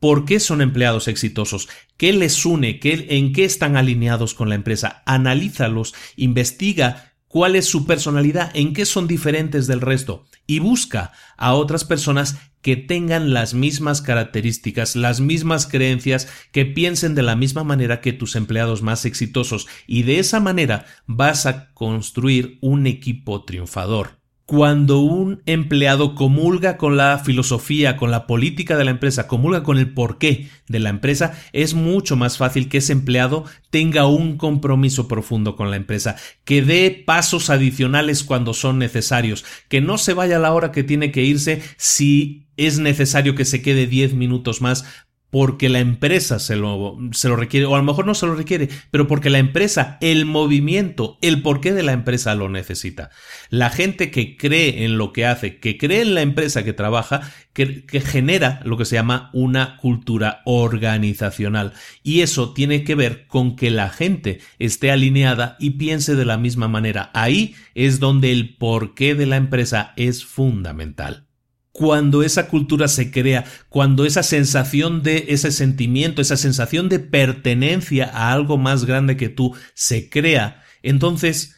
¿Por qué son empleados exitosos? ¿Qué les une? ¿Qué, ¿En qué están alineados con la empresa? Analízalos, investiga cuál es su personalidad, en qué son diferentes del resto y busca a otras personas que tengan las mismas características, las mismas creencias, que piensen de la misma manera que tus empleados más exitosos. Y de esa manera vas a construir un equipo triunfador cuando un empleado comulga con la filosofía, con la política de la empresa, comulga con el porqué de la empresa, es mucho más fácil que ese empleado tenga un compromiso profundo con la empresa, que dé pasos adicionales cuando son necesarios, que no se vaya a la hora que tiene que irse si es necesario que se quede 10 minutos más porque la empresa se lo, se lo, requiere, o a lo mejor no se lo requiere, pero porque la empresa, el movimiento, el porqué de la empresa lo necesita. La gente que cree en lo que hace, que cree en la empresa que trabaja, que, que genera lo que se llama una cultura organizacional. Y eso tiene que ver con que la gente esté alineada y piense de la misma manera. Ahí es donde el porqué de la empresa es fundamental cuando esa cultura se crea, cuando esa sensación de ese sentimiento, esa sensación de pertenencia a algo más grande que tú se crea, entonces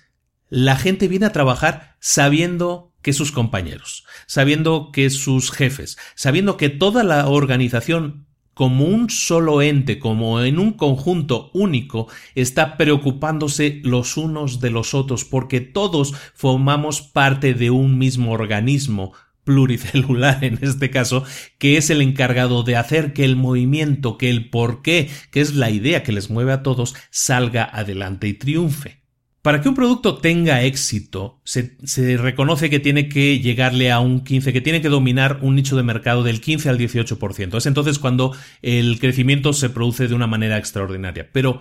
la gente viene a trabajar sabiendo que sus compañeros, sabiendo que sus jefes, sabiendo que toda la organización como un solo ente, como en un conjunto único, está preocupándose los unos de los otros, porque todos formamos parte de un mismo organismo, pluricelular en este caso, que es el encargado de hacer que el movimiento, que el porqué, que es la idea que les mueve a todos, salga adelante y triunfe. Para que un producto tenga éxito, se, reconoce que tiene que llegarle a un 15, que tiene que dominar un nicho de mercado del 15 al 18%. Es entonces cuando el crecimiento se produce de una manera extraordinaria. Pero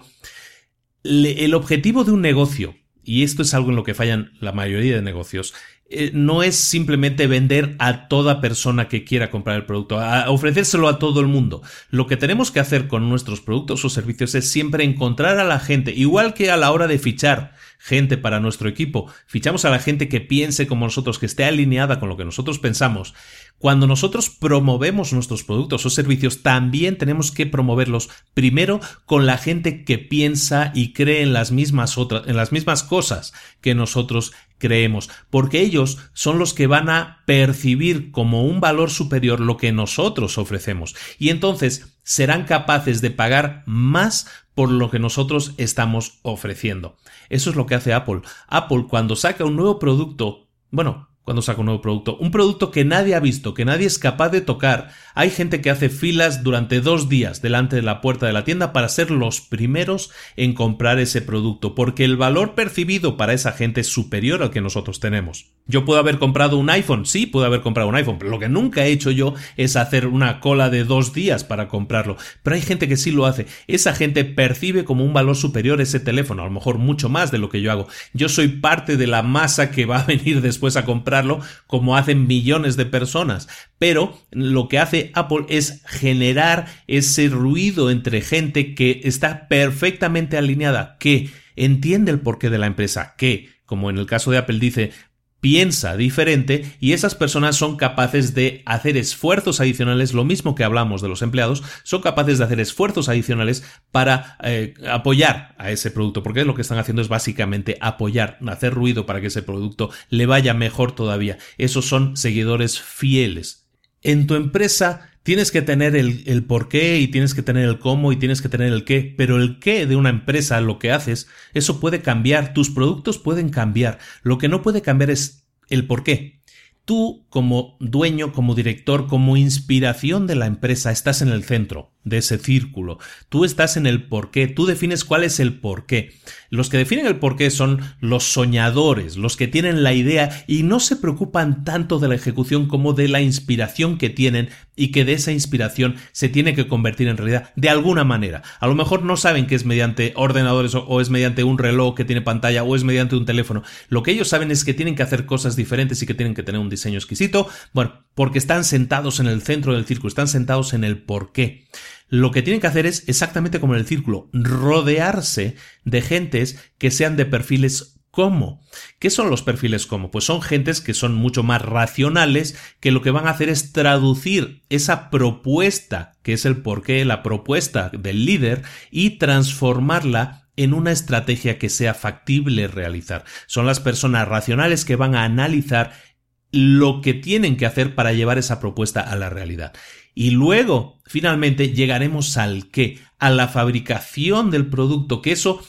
el objetivo de un negocio, y esto es algo en lo que fallan la mayoría de negocios, eh, no es simplemente vender a toda persona que quiera comprar el producto, ofrecérselo a todo el mundo. Lo que tenemos que hacer con nuestros productos o servicios es siempre encontrar a la gente, igual que a la hora de fichar gente para nuestro equipo, fichamos a la gente que piense como nosotros, que esté alineada con lo que nosotros pensamos. Cuando nosotros promovemos nuestros productos o servicios, también tenemos que promoverlos primero con la gente que piensa y cree en las mismas otras, en las mismas cosas que nosotros creemos, porque ellos son los que van a percibir como un valor superior lo que nosotros ofrecemos y entonces serán capaces de pagar más por lo que nosotros estamos ofreciendo. Eso es lo que hace Apple. Apple cuando saca un nuevo producto, bueno, cuando saca un nuevo producto. Un producto que nadie ha visto, que nadie es capaz de tocar. Hay gente que hace filas durante dos días delante de la puerta de la tienda para ser los primeros en comprar ese producto, porque el valor percibido para esa gente es superior al que nosotros tenemos. Yo puedo haber comprado un iPhone, sí, puedo haber comprado un iPhone, pero lo que nunca he hecho yo es hacer una cola de dos días para comprarlo. Pero hay gente que sí lo hace. Esa gente percibe como un valor superior ese teléfono, a lo mejor mucho más de lo que yo hago. Yo soy parte de la masa que va a [LAUGHS] venir después a comprar como hacen millones de personas. Pero lo que hace Apple es generar ese ruido entre gente que está perfectamente alineada, que entiende el porqué de la empresa, que, como en el caso de Apple dice, piensa diferente y esas personas son capaces de hacer esfuerzos adicionales, lo mismo que hablamos de los empleados, son capaces de hacer esfuerzos adicionales para eh, apoyar a ese producto, porque lo que están haciendo es básicamente apoyar, hacer ruido para que ese producto le vaya mejor todavía. Esos son seguidores fieles. En tu empresa tienes que tener el, el, por qué y tienes que tener el cómo y tienes que tener el qué, pero el qué de una empresa, lo que haces, eso puede cambiar, tus productos pueden cambiar, lo que no puede cambiar es el por qué. Tú, como dueño, como director, como inspiración de la empresa, estás en el centro de ese círculo. Tú estás en el porqué, tú defines cuál es el porqué. Los que definen el porqué son los soñadores, los que tienen la idea y no se preocupan tanto de la ejecución como de la inspiración que tienen y que de esa inspiración se tiene que convertir en realidad de alguna manera. A lo mejor no saben que es mediante ordenadores o, es mediante un reloj que tiene pantalla o es mediante un teléfono. Lo que ellos saben es que tienen que hacer cosas diferentes y que tienen que tener un diseño exquisito, bueno, porque están sentados en el centro del círculo, están sentados en el porqué lo que tienen que hacer es exactamente como en el círculo, rodearse de gentes que sean de perfiles como. ¿Qué son los perfiles como? Pues son gentes que son mucho más racionales, que lo que van a hacer es traducir esa propuesta, que es el porqué, la propuesta del líder, y transformarla en una estrategia que sea factible realizar. Son las personas racionales que van a analizar lo que tienen que hacer para llevar esa propuesta a la realidad. Y luego, finalmente, llegaremos al qué, a la fabricación del producto, que eso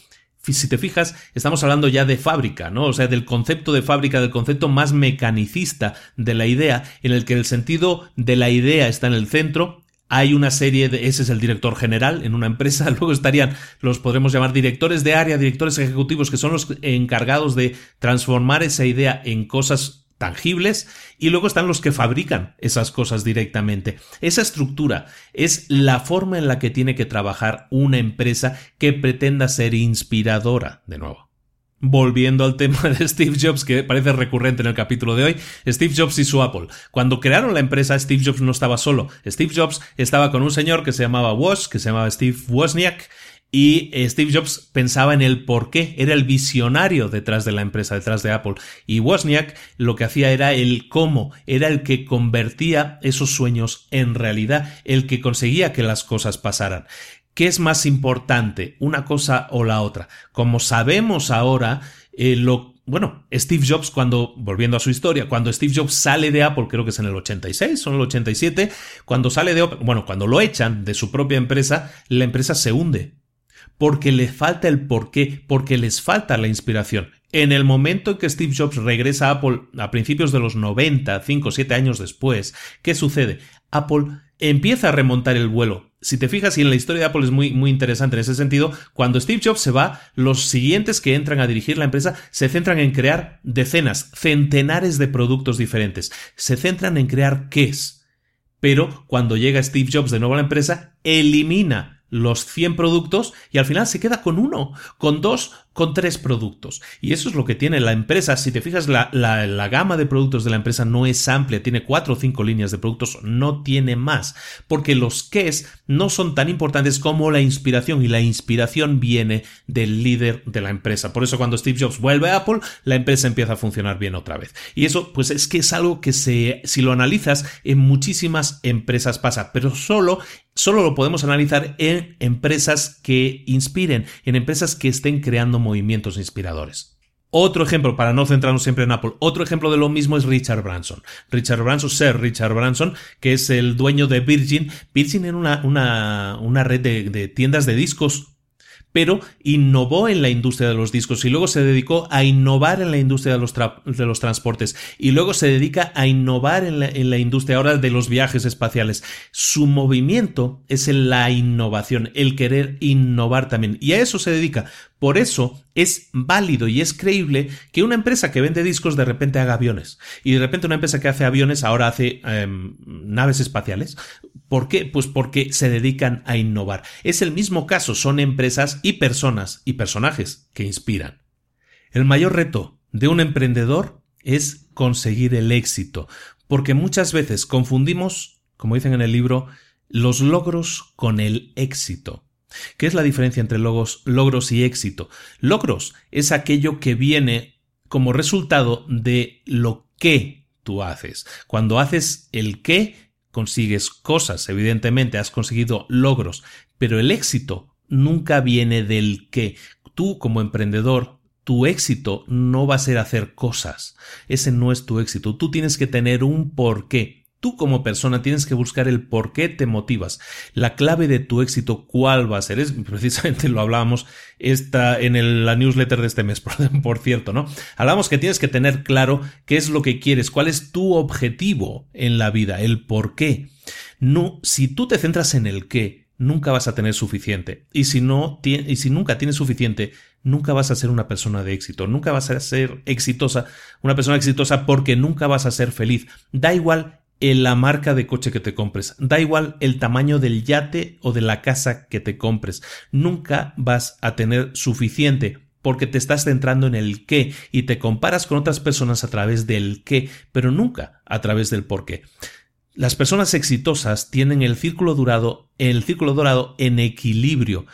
si te fijas, estamos hablando ya de fábrica, ¿no? O sea, del concepto de fábrica, del concepto más mecanicista de la idea, en el que el sentido de la idea está en el centro. Hay una serie de, ese es el director general en una empresa, [LAUGHS] luego estarían, los podremos llamar directores de área, directores ejecutivos, que son los encargados de transformar esa idea en cosas tangibles y luego están los que fabrican esas cosas directamente. Esa estructura es la forma en la que tiene que trabajar una empresa que pretenda ser inspiradora, de nuevo. Volviendo al tema [LAUGHS] de Steve Jobs, que parece recurrente en el capítulo de hoy, Steve Jobs y su Apple. Cuando crearon la empresa, Steve Jobs no estaba solo. Steve Jobs estaba con un señor que se llamaba Woz, que se llamaba Steve Wozniak, y eh, Steve Jobs pensaba en el por qué, era el visionario detrás de la empresa, detrás de Apple. Y Wozniak lo que hacía era el cómo, era el que convertía esos sueños en realidad, el que conseguía que las cosas pasaran. ¿Qué es más importante, una cosa o la otra? Como sabemos ahora, eh, lo bueno, Steve Jobs cuando, volviendo a su historia, cuando Steve Jobs sale de Apple, creo que es en el 86 o en el 87, cuando sale de, bueno, cuando lo echan de su propia empresa, la empresa se hunde porque le falta el porqué, porque les falta la inspiración. En el momento en que Steve Jobs regresa a Apple a principios de los 90, 5 o 7 años después, ¿qué sucede? Apple empieza a remontar el vuelo. Si te fijas, y en la historia de Apple es muy, muy interesante en ese sentido, cuando Steve Jobs se va, los siguientes que entran a dirigir la empresa se centran en crear decenas, centenares de productos diferentes. Se centran en crear qué es. Pero cuando llega Steve Jobs de nuevo a la empresa, elimina los 100 productos y al final se queda con uno, con dos con tres productos. Y eso es lo que tiene la empresa. Si te fijas, la, la, gama de productos de la empresa no es amplia, tiene cuatro o cinco líneas de productos, no tiene más, porque los es no son tan importantes como la inspiración y la inspiración viene del líder de la empresa. Por eso cuando Steve Jobs vuelve a Apple, la empresa empieza a funcionar bien otra vez. Y eso, pues es que es algo que se, si lo analizas, en muchísimas empresas pasa, pero solo solo lo podemos analizar en empresas que inspiren, en empresas que estén creando movimientos inspiradores. Otro ejemplo, para no centrarnos siempre en Apple, otro ejemplo de lo mismo es Richard Branson. Richard Branson, Sir Richard Branson, que es el dueño de Virgin. Virgin era una, una, una red de, de tiendas de discos pero innovó en la industria de los discos y luego se dedicó a innovar en la industria de los, de los transportes y luego se dedica a innovar en la, en la, industria ahora de los viajes espaciales. Su movimiento es en la innovación, el querer innovar también y a eso se dedica. Por eso es válido y es creíble que una empresa que vende discos de repente haga aviones y de repente una empresa que hace aviones ahora hace eh, naves espaciales. ¿Por qué? Pues porque se dedican a innovar. Es el mismo caso, son empresas y personas y personajes que inspiran. El mayor reto de un emprendedor es conseguir el éxito, porque muchas veces confundimos, como dicen en el libro, los logros con el éxito. ¿Qué es la diferencia entre logros, logros y éxito? Logros es aquello que viene como resultado de lo que tú haces. Cuando haces el qué, consigues cosas, evidentemente has conseguido logros, pero el éxito nunca viene del qué. Tú como emprendedor, tu éxito no va a ser hacer cosas. Ese no es tu éxito. Tú tienes que tener un porqué. Tú como persona tienes que buscar el por qué te motivas. La clave de tu éxito, ¿cuál va a ser? Es, [LAUGHS] precisamente lo hablábamos esta, en el, la newsletter de este mes, [LAUGHS] por, por cierto, ¿no? Hablamos que tienes que tener claro qué es lo que quieres, cuál es tu objetivo en la vida, el por qué. No, si tú te centras en el qué, nunca vas a tener suficiente. Y si no, y si nunca tienes suficiente, nunca vas a ser una persona de éxito, nunca vas a ser exitosa, una persona exitosa porque nunca vas a ser feliz. Da igual la marca de coche que te compres. Da igual el tamaño del yate o de la casa que te compres. Nunca vas a tener suficiente porque te estás centrando en el qué y te comparas con otras personas a través del qué, pero nunca a través del por qué. Las personas exitosas tienen el círculo dorado, el círculo dorado en equilibrio.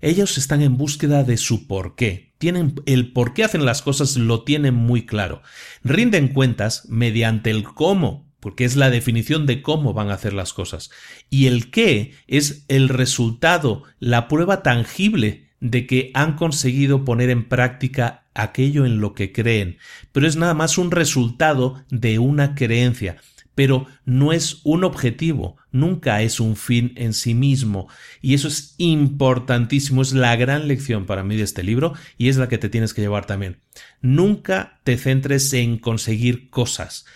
Ellos están en búsqueda de su por qué. Tienen el por qué hacen las cosas lo tienen muy claro. Rinden cuentas mediante el cómo porque es la definición de cómo van a hacer las cosas. Y el qué es el resultado, la prueba tangible de que han conseguido poner en práctica aquello en lo que creen. Pero es nada más un resultado de una creencia pero no es un objetivo, nunca es un fin en sí mismo. Y eso es importantísimo, es la gran lección para mí de este libro y es la que te tienes que llevar también. Nunca te centres en conseguir cosas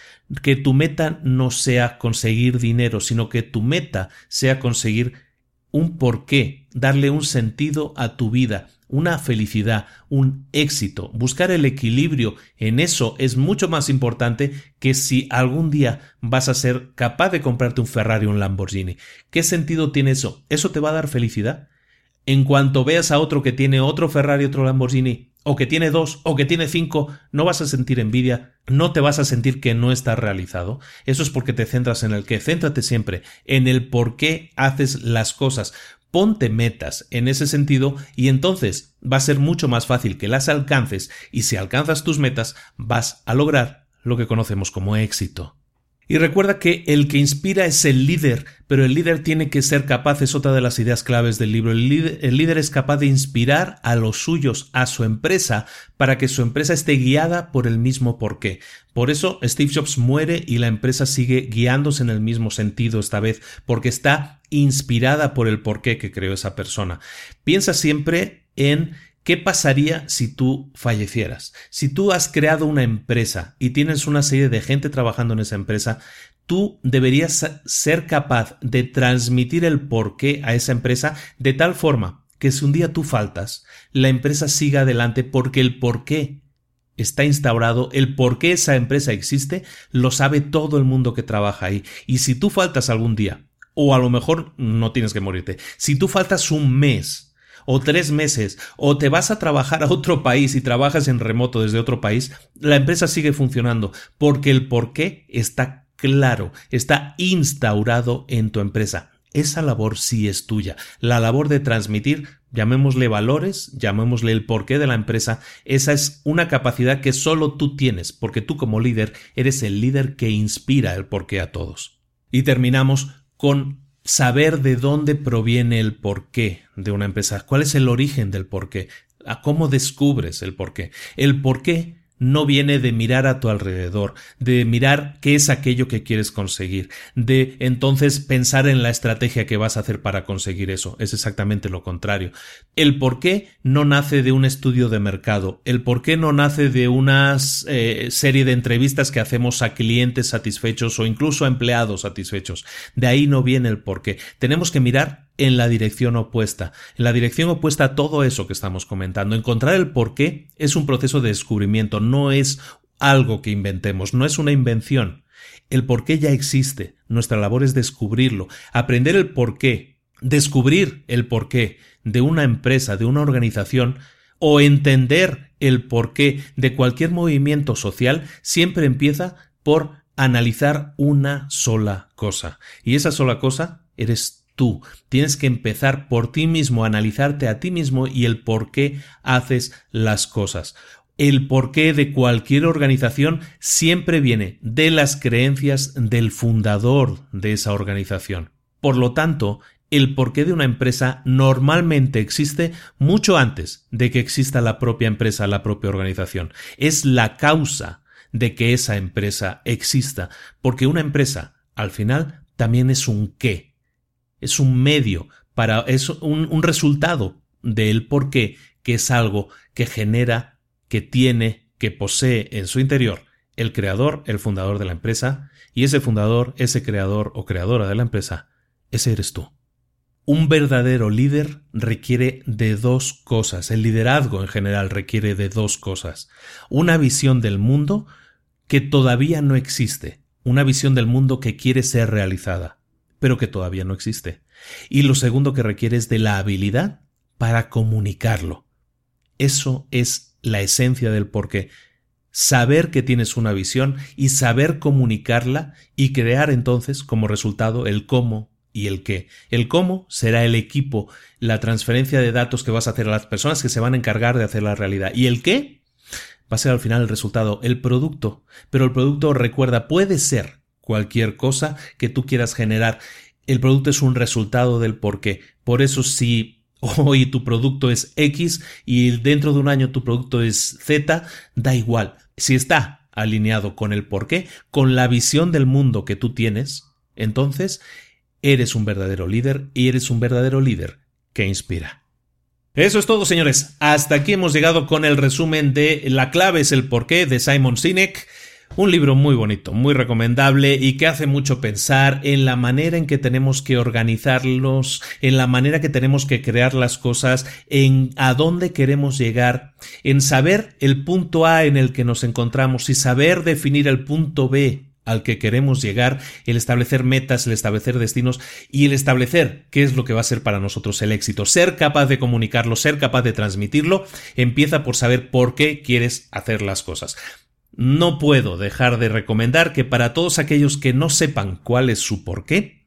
que tu meta no sea conseguir dinero, sino que tu meta sea conseguir un porqué, darle un sentido a tu vida, una felicidad, un éxito. Buscar el equilibrio en eso es mucho más importante que si algún día vas a ser capaz de comprarte un Ferrari o un Lamborghini. ¿Qué sentido tiene eso? ¿Eso te va a dar felicidad? En cuanto veas a otro que tiene otro Ferrari, otro Lamborghini, o que tiene dos, o que tiene cinco, no vas a sentir envidia, no te vas a sentir que no estás realizado. Eso es porque te centras en el que. Céntrate siempre en el por qué haces las cosas. Ponte metas en ese sentido y entonces va a ser mucho más fácil que las alcances y si alcanzas tus metas vas a lograr lo que conocemos como éxito. Y recuerda que el que inspira es el líder, pero el líder tiene que ser capaz, es otra de las ideas claves del libro, el líder, es capaz de inspirar a los suyos, a su empresa, para que su empresa esté guiada por el mismo porqué. Por eso Steve Jobs muere y la empresa sigue guiándose en el mismo sentido esta vez, porque está inspirada por el porqué que creó esa persona. Piensa siempre en ¿Qué pasaría si tú fallecieras? Si tú has creado una empresa y tienes una serie de gente trabajando en esa empresa, tú deberías ser capaz de transmitir el porqué a esa empresa de tal forma que si un día tú faltas, la empresa siga adelante porque el porqué está instaurado, el por qué esa empresa existe, lo sabe todo el mundo que trabaja ahí. Y si tú faltas algún día, o a lo mejor no tienes que morirte, si tú faltas un mes, o tres meses, o te vas a trabajar a otro país y trabajas en remoto desde otro país, la empresa sigue funcionando porque el porqué está claro, está instaurado en tu empresa. Esa labor sí es tuya. La labor de transmitir, llamémosle valores, llamémosle el porqué de la empresa, esa es una capacidad que solo tú tienes, porque tú como líder eres el líder que inspira el porqué a todos. Y terminamos con saber de dónde proviene el porqué de una empresa, cuál es el origen del porqué, a cómo descubres el porqué. El porqué no viene de mirar a tu alrededor, de mirar qué es aquello que quieres conseguir, de entonces pensar en la estrategia que vas a hacer para conseguir eso. Es exactamente lo contrario. El por qué no nace de un estudio de mercado, el por qué no nace de una eh, serie de entrevistas que hacemos a clientes satisfechos o incluso a empleados satisfechos. De ahí no viene el por qué. Tenemos que mirar en la dirección opuesta, en la dirección opuesta a todo eso que estamos comentando. Encontrar el por qué es un proceso de descubrimiento, no es algo que inventemos, no es una invención. El por qué ya existe, nuestra labor es descubrirlo, aprender el por qué, descubrir el por qué de una empresa, de una organización, o entender el porqué de cualquier movimiento social, siempre empieza por analizar una sola cosa. Y esa sola cosa eres tú. Tienes que empezar por ti mismo, analizarte a ti mismo y el por qué haces las cosas. El porqué de cualquier organización siempre viene de las creencias del fundador de esa organización. Por lo tanto, el porqué de una empresa normalmente existe mucho antes de que exista la propia empresa, la propia organización. Es la causa de que esa empresa exista, porque una empresa, al final, también es un qué, es un medio para, es un, resultado del por qué, que es algo que genera, que tiene, que posee en su interior el creador, el fundador de la empresa, y ese fundador, ese creador o creadora de la empresa, ese eres tú. Un verdadero líder requiere de dos cosas, el liderazgo en general requiere de dos cosas. Una visión del mundo que todavía no existe, una visión del mundo que quiere ser realizada pero que todavía no existe. Y lo segundo que requiere es de la habilidad para comunicarlo. Eso es la esencia del porqué. Saber que tienes una visión y saber comunicarla y crear entonces como resultado el cómo y el qué. El cómo será el equipo, la transferencia de datos que vas a hacer a las personas que se van a encargar de hacer la realidad. Y el qué va a ser al final el resultado, el producto. Pero el producto, recuerda, puede ser cualquier cosa que tú quieras generar. El producto es un resultado del por qué. Por eso si hoy tu producto es X y dentro de un año tu producto es Z, da igual. Si está alineado con el por qué, con la visión del mundo que tú tienes, entonces eres un verdadero líder y eres un verdadero líder que inspira. Eso es todo, señores. Hasta aquí hemos llegado con el resumen de La clave es el porqué de Simon Sinek. Un libro muy bonito, muy recomendable y que hace mucho pensar en la manera en que tenemos que organizarlos, en la manera que tenemos que crear las cosas, en a dónde queremos llegar, en saber el punto A en el que nos encontramos y saber definir el punto B al que queremos llegar, el establecer metas, el establecer destinos y el establecer qué es lo que va a ser para nosotros el éxito. Ser capaz de comunicarlo, ser capaz de transmitirlo, empieza por saber por qué quieres hacer las cosas. No puedo dejar de recomendar que para todos aquellos que no sepan cuál es su porqué,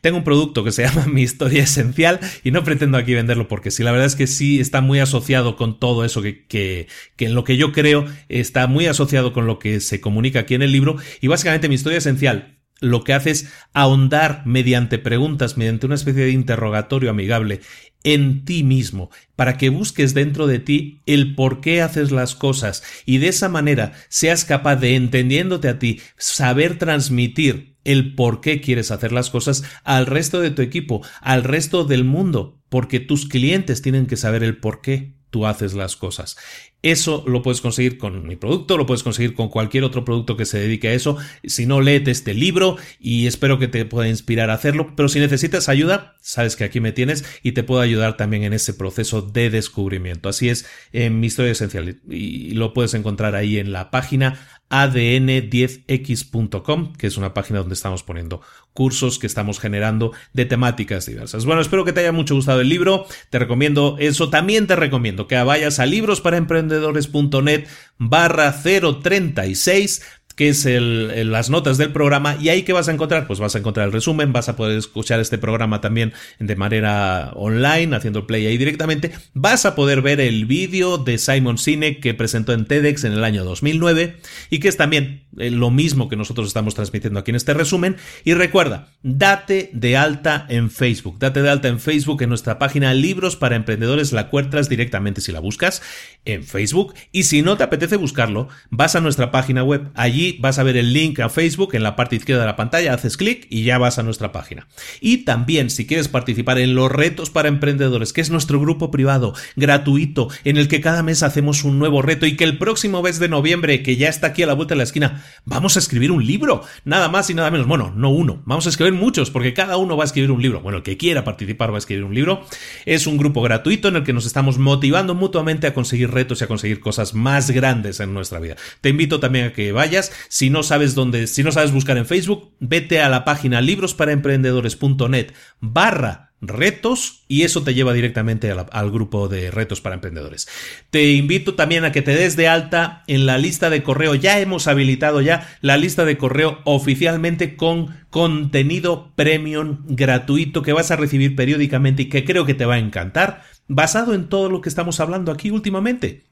tengo un producto que se [LAUGHS] llama Mi Historia Esencial y no pretendo aquí venderlo porque sí, la verdad es que sí está muy asociado con todo eso que, que, que, en lo que yo creo está muy asociado con lo que se comunica aquí en el libro. Y básicamente Mi Historia Esencial lo que hace es ahondar mediante preguntas, mediante una especie de interrogatorio amigable en ti mismo, para que busques dentro de ti el por qué haces las cosas. Y de esa manera seas capaz de, entendiéndote a ti, saber transmitir el por qué quieres hacer las cosas al resto de tu equipo, al resto del mundo, porque tus clientes tienen que saber el por qué tú haces las cosas. Eso lo puedes conseguir con mi producto, lo puedes conseguir con cualquier otro producto que se dedique a eso. Si no, léete este libro y espero que te pueda inspirar a hacerlo. Pero si necesitas ayuda, sabes que aquí me tienes y te puedo ayudar también en ese proceso de descubrimiento. Así es en mi historia esencial y lo puedes encontrar ahí en la página adn10x.com, que es una página donde estamos poniendo cursos que estamos generando de temáticas diversas. Bueno, espero que te haya mucho gustado el libro. Te recomiendo eso. También te recomiendo que vayas a librosparaemprendedores.net barra 036 que es el, las notas del programa. ¿Y ahí qué vas a encontrar? Pues vas a encontrar el resumen, vas a poder escuchar este programa también de manera online, haciendo play ahí directamente. Vas a poder ver el vídeo de Simon Sinek que presentó en TEDx en el año 2009 y que es también eh, lo mismo que nosotros estamos transmitiendo aquí en este resumen. Y recuerda, date de alta en Facebook. Date de alta en Facebook en nuestra página Libros para Emprendedores. La encuentras directamente si la buscas en Facebook. Y si no te apetece buscarlo, vas a nuestra página web. Allí vas a ver el link a Facebook en la parte izquierda de la pantalla. Haces clic y ya vas a nuestra página. Y también, si quieres participar en los retos para emprendedores, que es nuestro grupo privado gratuito, en el que cada mes hacemos un nuevo reto y que el próximo mes de noviembre, que ya está aquí a la vuelta de la esquina, vamos a escribir un libro. Nada más y nada menos. Bueno, no uno. Vamos a escribir muchos, porque cada uno va a escribir un libro. Bueno, el que quiera participar va a escribir un libro. Es un grupo gratuito en el que nos estamos motivando mutuamente a conseguir retos y a conseguir cosas más grandes en nuestra vida. Te invito también a que vayas. Si no sabes dónde, si no sabes buscar en Facebook, vete a la página librosparaemprendedores.net barra retos y eso te lleva directamente al, grupo de retos para emprendedores. Te invito también a que te des de alta en la lista de correo. Ya hemos habilitado ya la lista de correo oficialmente con contenido premium gratuito que vas a recibir periódicamente y que creo que te va a encantar, basado en todo lo que estamos hablando aquí últimamente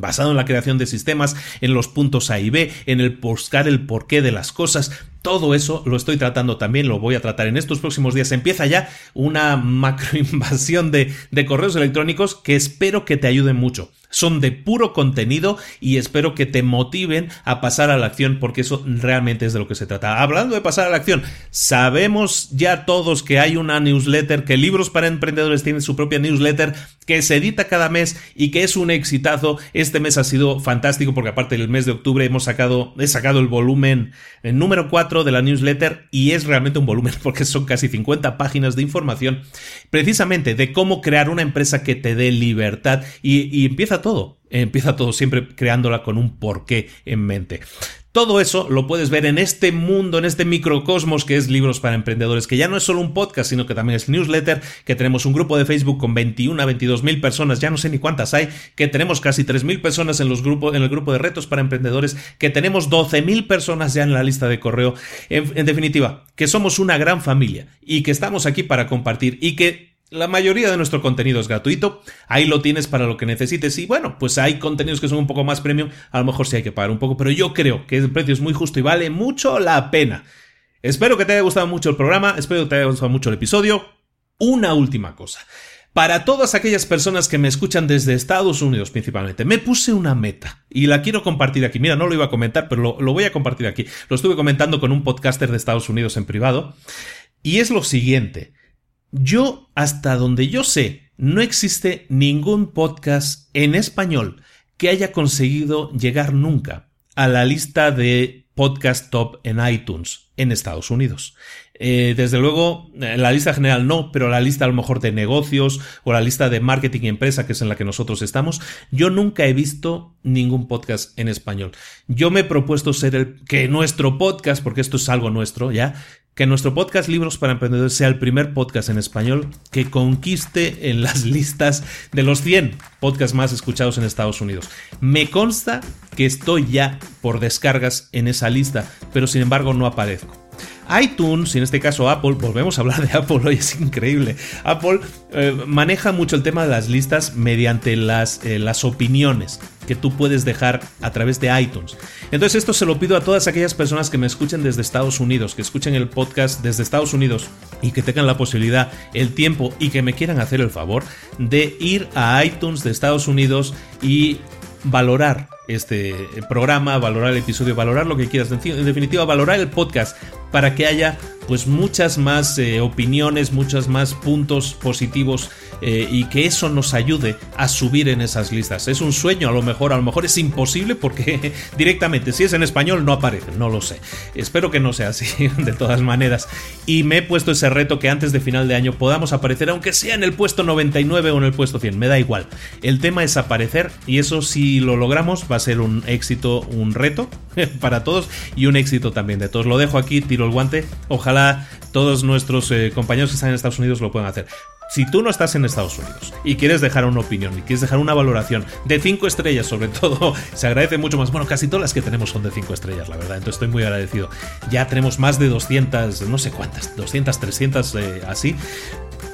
basado en la creación de sistemas, en los puntos A y B, en el buscar el porqué de las cosas, todo eso lo estoy tratando también, lo voy a tratar en estos próximos días. Empieza ya una macroinvasión de, de correos electrónicos que espero que te ayuden mucho. Son de puro contenido y espero que te motiven a pasar a la acción porque eso realmente es de lo que se trata. Hablando de pasar a la acción, sabemos ya todos que hay una newsletter, que Libros para Emprendedores tiene su propia newsletter que se edita cada mes y que es un exitazo. Este mes ha sido fantástico porque aparte del mes de octubre hemos sacado, he sacado el volumen el número 4 de la newsletter y es realmente un volumen [LAUGHS] porque son casi 50 páginas de información precisamente de cómo crear una empresa que te dé libertad y, y empieza todo. Empieza todo siempre creándola con un porqué en mente. Todo eso lo puedes ver en este mundo, en este microcosmos que es Libros para Emprendedores, que ya no es solo un podcast, sino que también es newsletter, que tenemos un grupo de Facebook con 21 a 22 mil personas, ya no sé ni cuántas hay, que tenemos casi 3 mil personas en, los grupos, en el grupo de retos para emprendedores, que tenemos 12 mil personas ya en la lista de correo. en definitiva, que somos una gran familia y que estamos aquí para compartir y que la mayoría de nuestro contenido es gratuito, ahí lo tienes para lo que necesites y bueno, pues hay contenidos que son un poco más premium, a lo mejor sí hay que pagar un poco, pero yo creo que el precio es muy justo y vale mucho la pena. Espero que te haya gustado mucho el programa, espero que te haya gustado mucho el episodio. Una última cosa. Para todas aquellas personas que me escuchan desde Estados Unidos principalmente, me puse una meta y la quiero compartir aquí. Mira, no lo iba a comentar, pero lo, voy a compartir aquí. Lo estuve comentando con un podcaster de Estados Unidos en privado. Y es lo siguiente. Yo, hasta donde yo sé, no existe ningún podcast en español que haya conseguido llegar nunca a la lista de podcast top en iTunes en Estados Unidos. Eh, desde luego, la lista general no, pero la lista a lo mejor de negocios o la lista de marketing y empresa, que es en la que nosotros estamos, yo nunca he visto ningún podcast en español. Yo me he propuesto ser el que nuestro podcast, porque esto es algo nuestro, ya, que nuestro podcast Libros para Emprendedores sea el primer podcast en español que conquiste en las [LAUGHS] listas de los 100 podcasts más escuchados en Estados Unidos. Me consta que estoy ya por descargas en esa lista, pero sin embargo no aparezco iTunes, y en este caso Apple, volvemos a hablar de Apple hoy, es increíble. Apple eh, maneja mucho el tema de las listas mediante las, eh, las opiniones que tú puedes dejar a través de iTunes. Entonces esto se lo pido a todas aquellas personas que me escuchen desde Estados Unidos, que escuchen el podcast desde Estados Unidos y que tengan la posibilidad, el tiempo y que me quieran hacer el favor de ir a iTunes de Estados Unidos y valorar este programa, valorar el episodio, valorar lo que quieras. En definitiva, valorar el podcast para que haya pues muchas más eh, opiniones, muchos más puntos positivos eh, y que eso nos ayude a subir en esas listas. Es un sueño, a lo mejor, a lo mejor es imposible porque [LAUGHS] directamente si es en español no aparece, no lo sé. Espero que no sea así [LAUGHS] de todas maneras. Y me he puesto ese reto que antes de final de año podamos aparecer, aunque sea en el puesto 99 o en el puesto 100, me da igual. El tema es aparecer y eso si lo logramos va a ser un éxito, un reto [LAUGHS] para todos y un éxito también de todos. Lo dejo aquí, el guante. Ojalá todos nuestros eh, compañeros que están en Estados Unidos lo puedan hacer. Si tú no estás en Estados Unidos y quieres dejar una opinión y quieres dejar una valoración de 5 estrellas, sobre [LAUGHS] todo, se agradece mucho más. Bueno, casi todas las que tenemos son de 5 estrellas, la verdad. Entonces estoy muy agradecido. Ya tenemos más de 200, no sé cuántas, 200, 300 eh, así.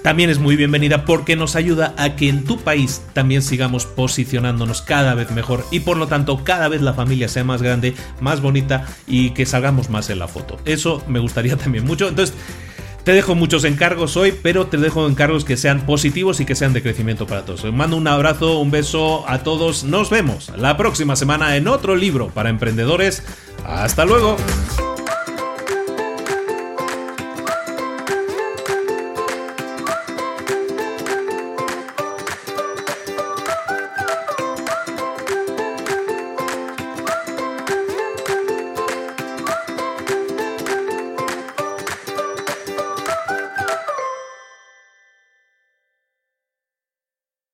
También es muy bienvenida porque nos ayuda a que en tu país también sigamos posicionándonos cada vez mejor y por lo tanto cada vez la familia sea más grande, más bonita y que salgamos más en la foto. Eso me gustaría [LAUGHS] también mucho. Entonces, te dejo muchos encargos hoy, pero te dejo encargos que sean positivos y que sean de crecimiento para todos. Os mando un abrazo, un beso a todos. Nos vemos la próxima semana en otro libro para emprendedores. Hasta luego.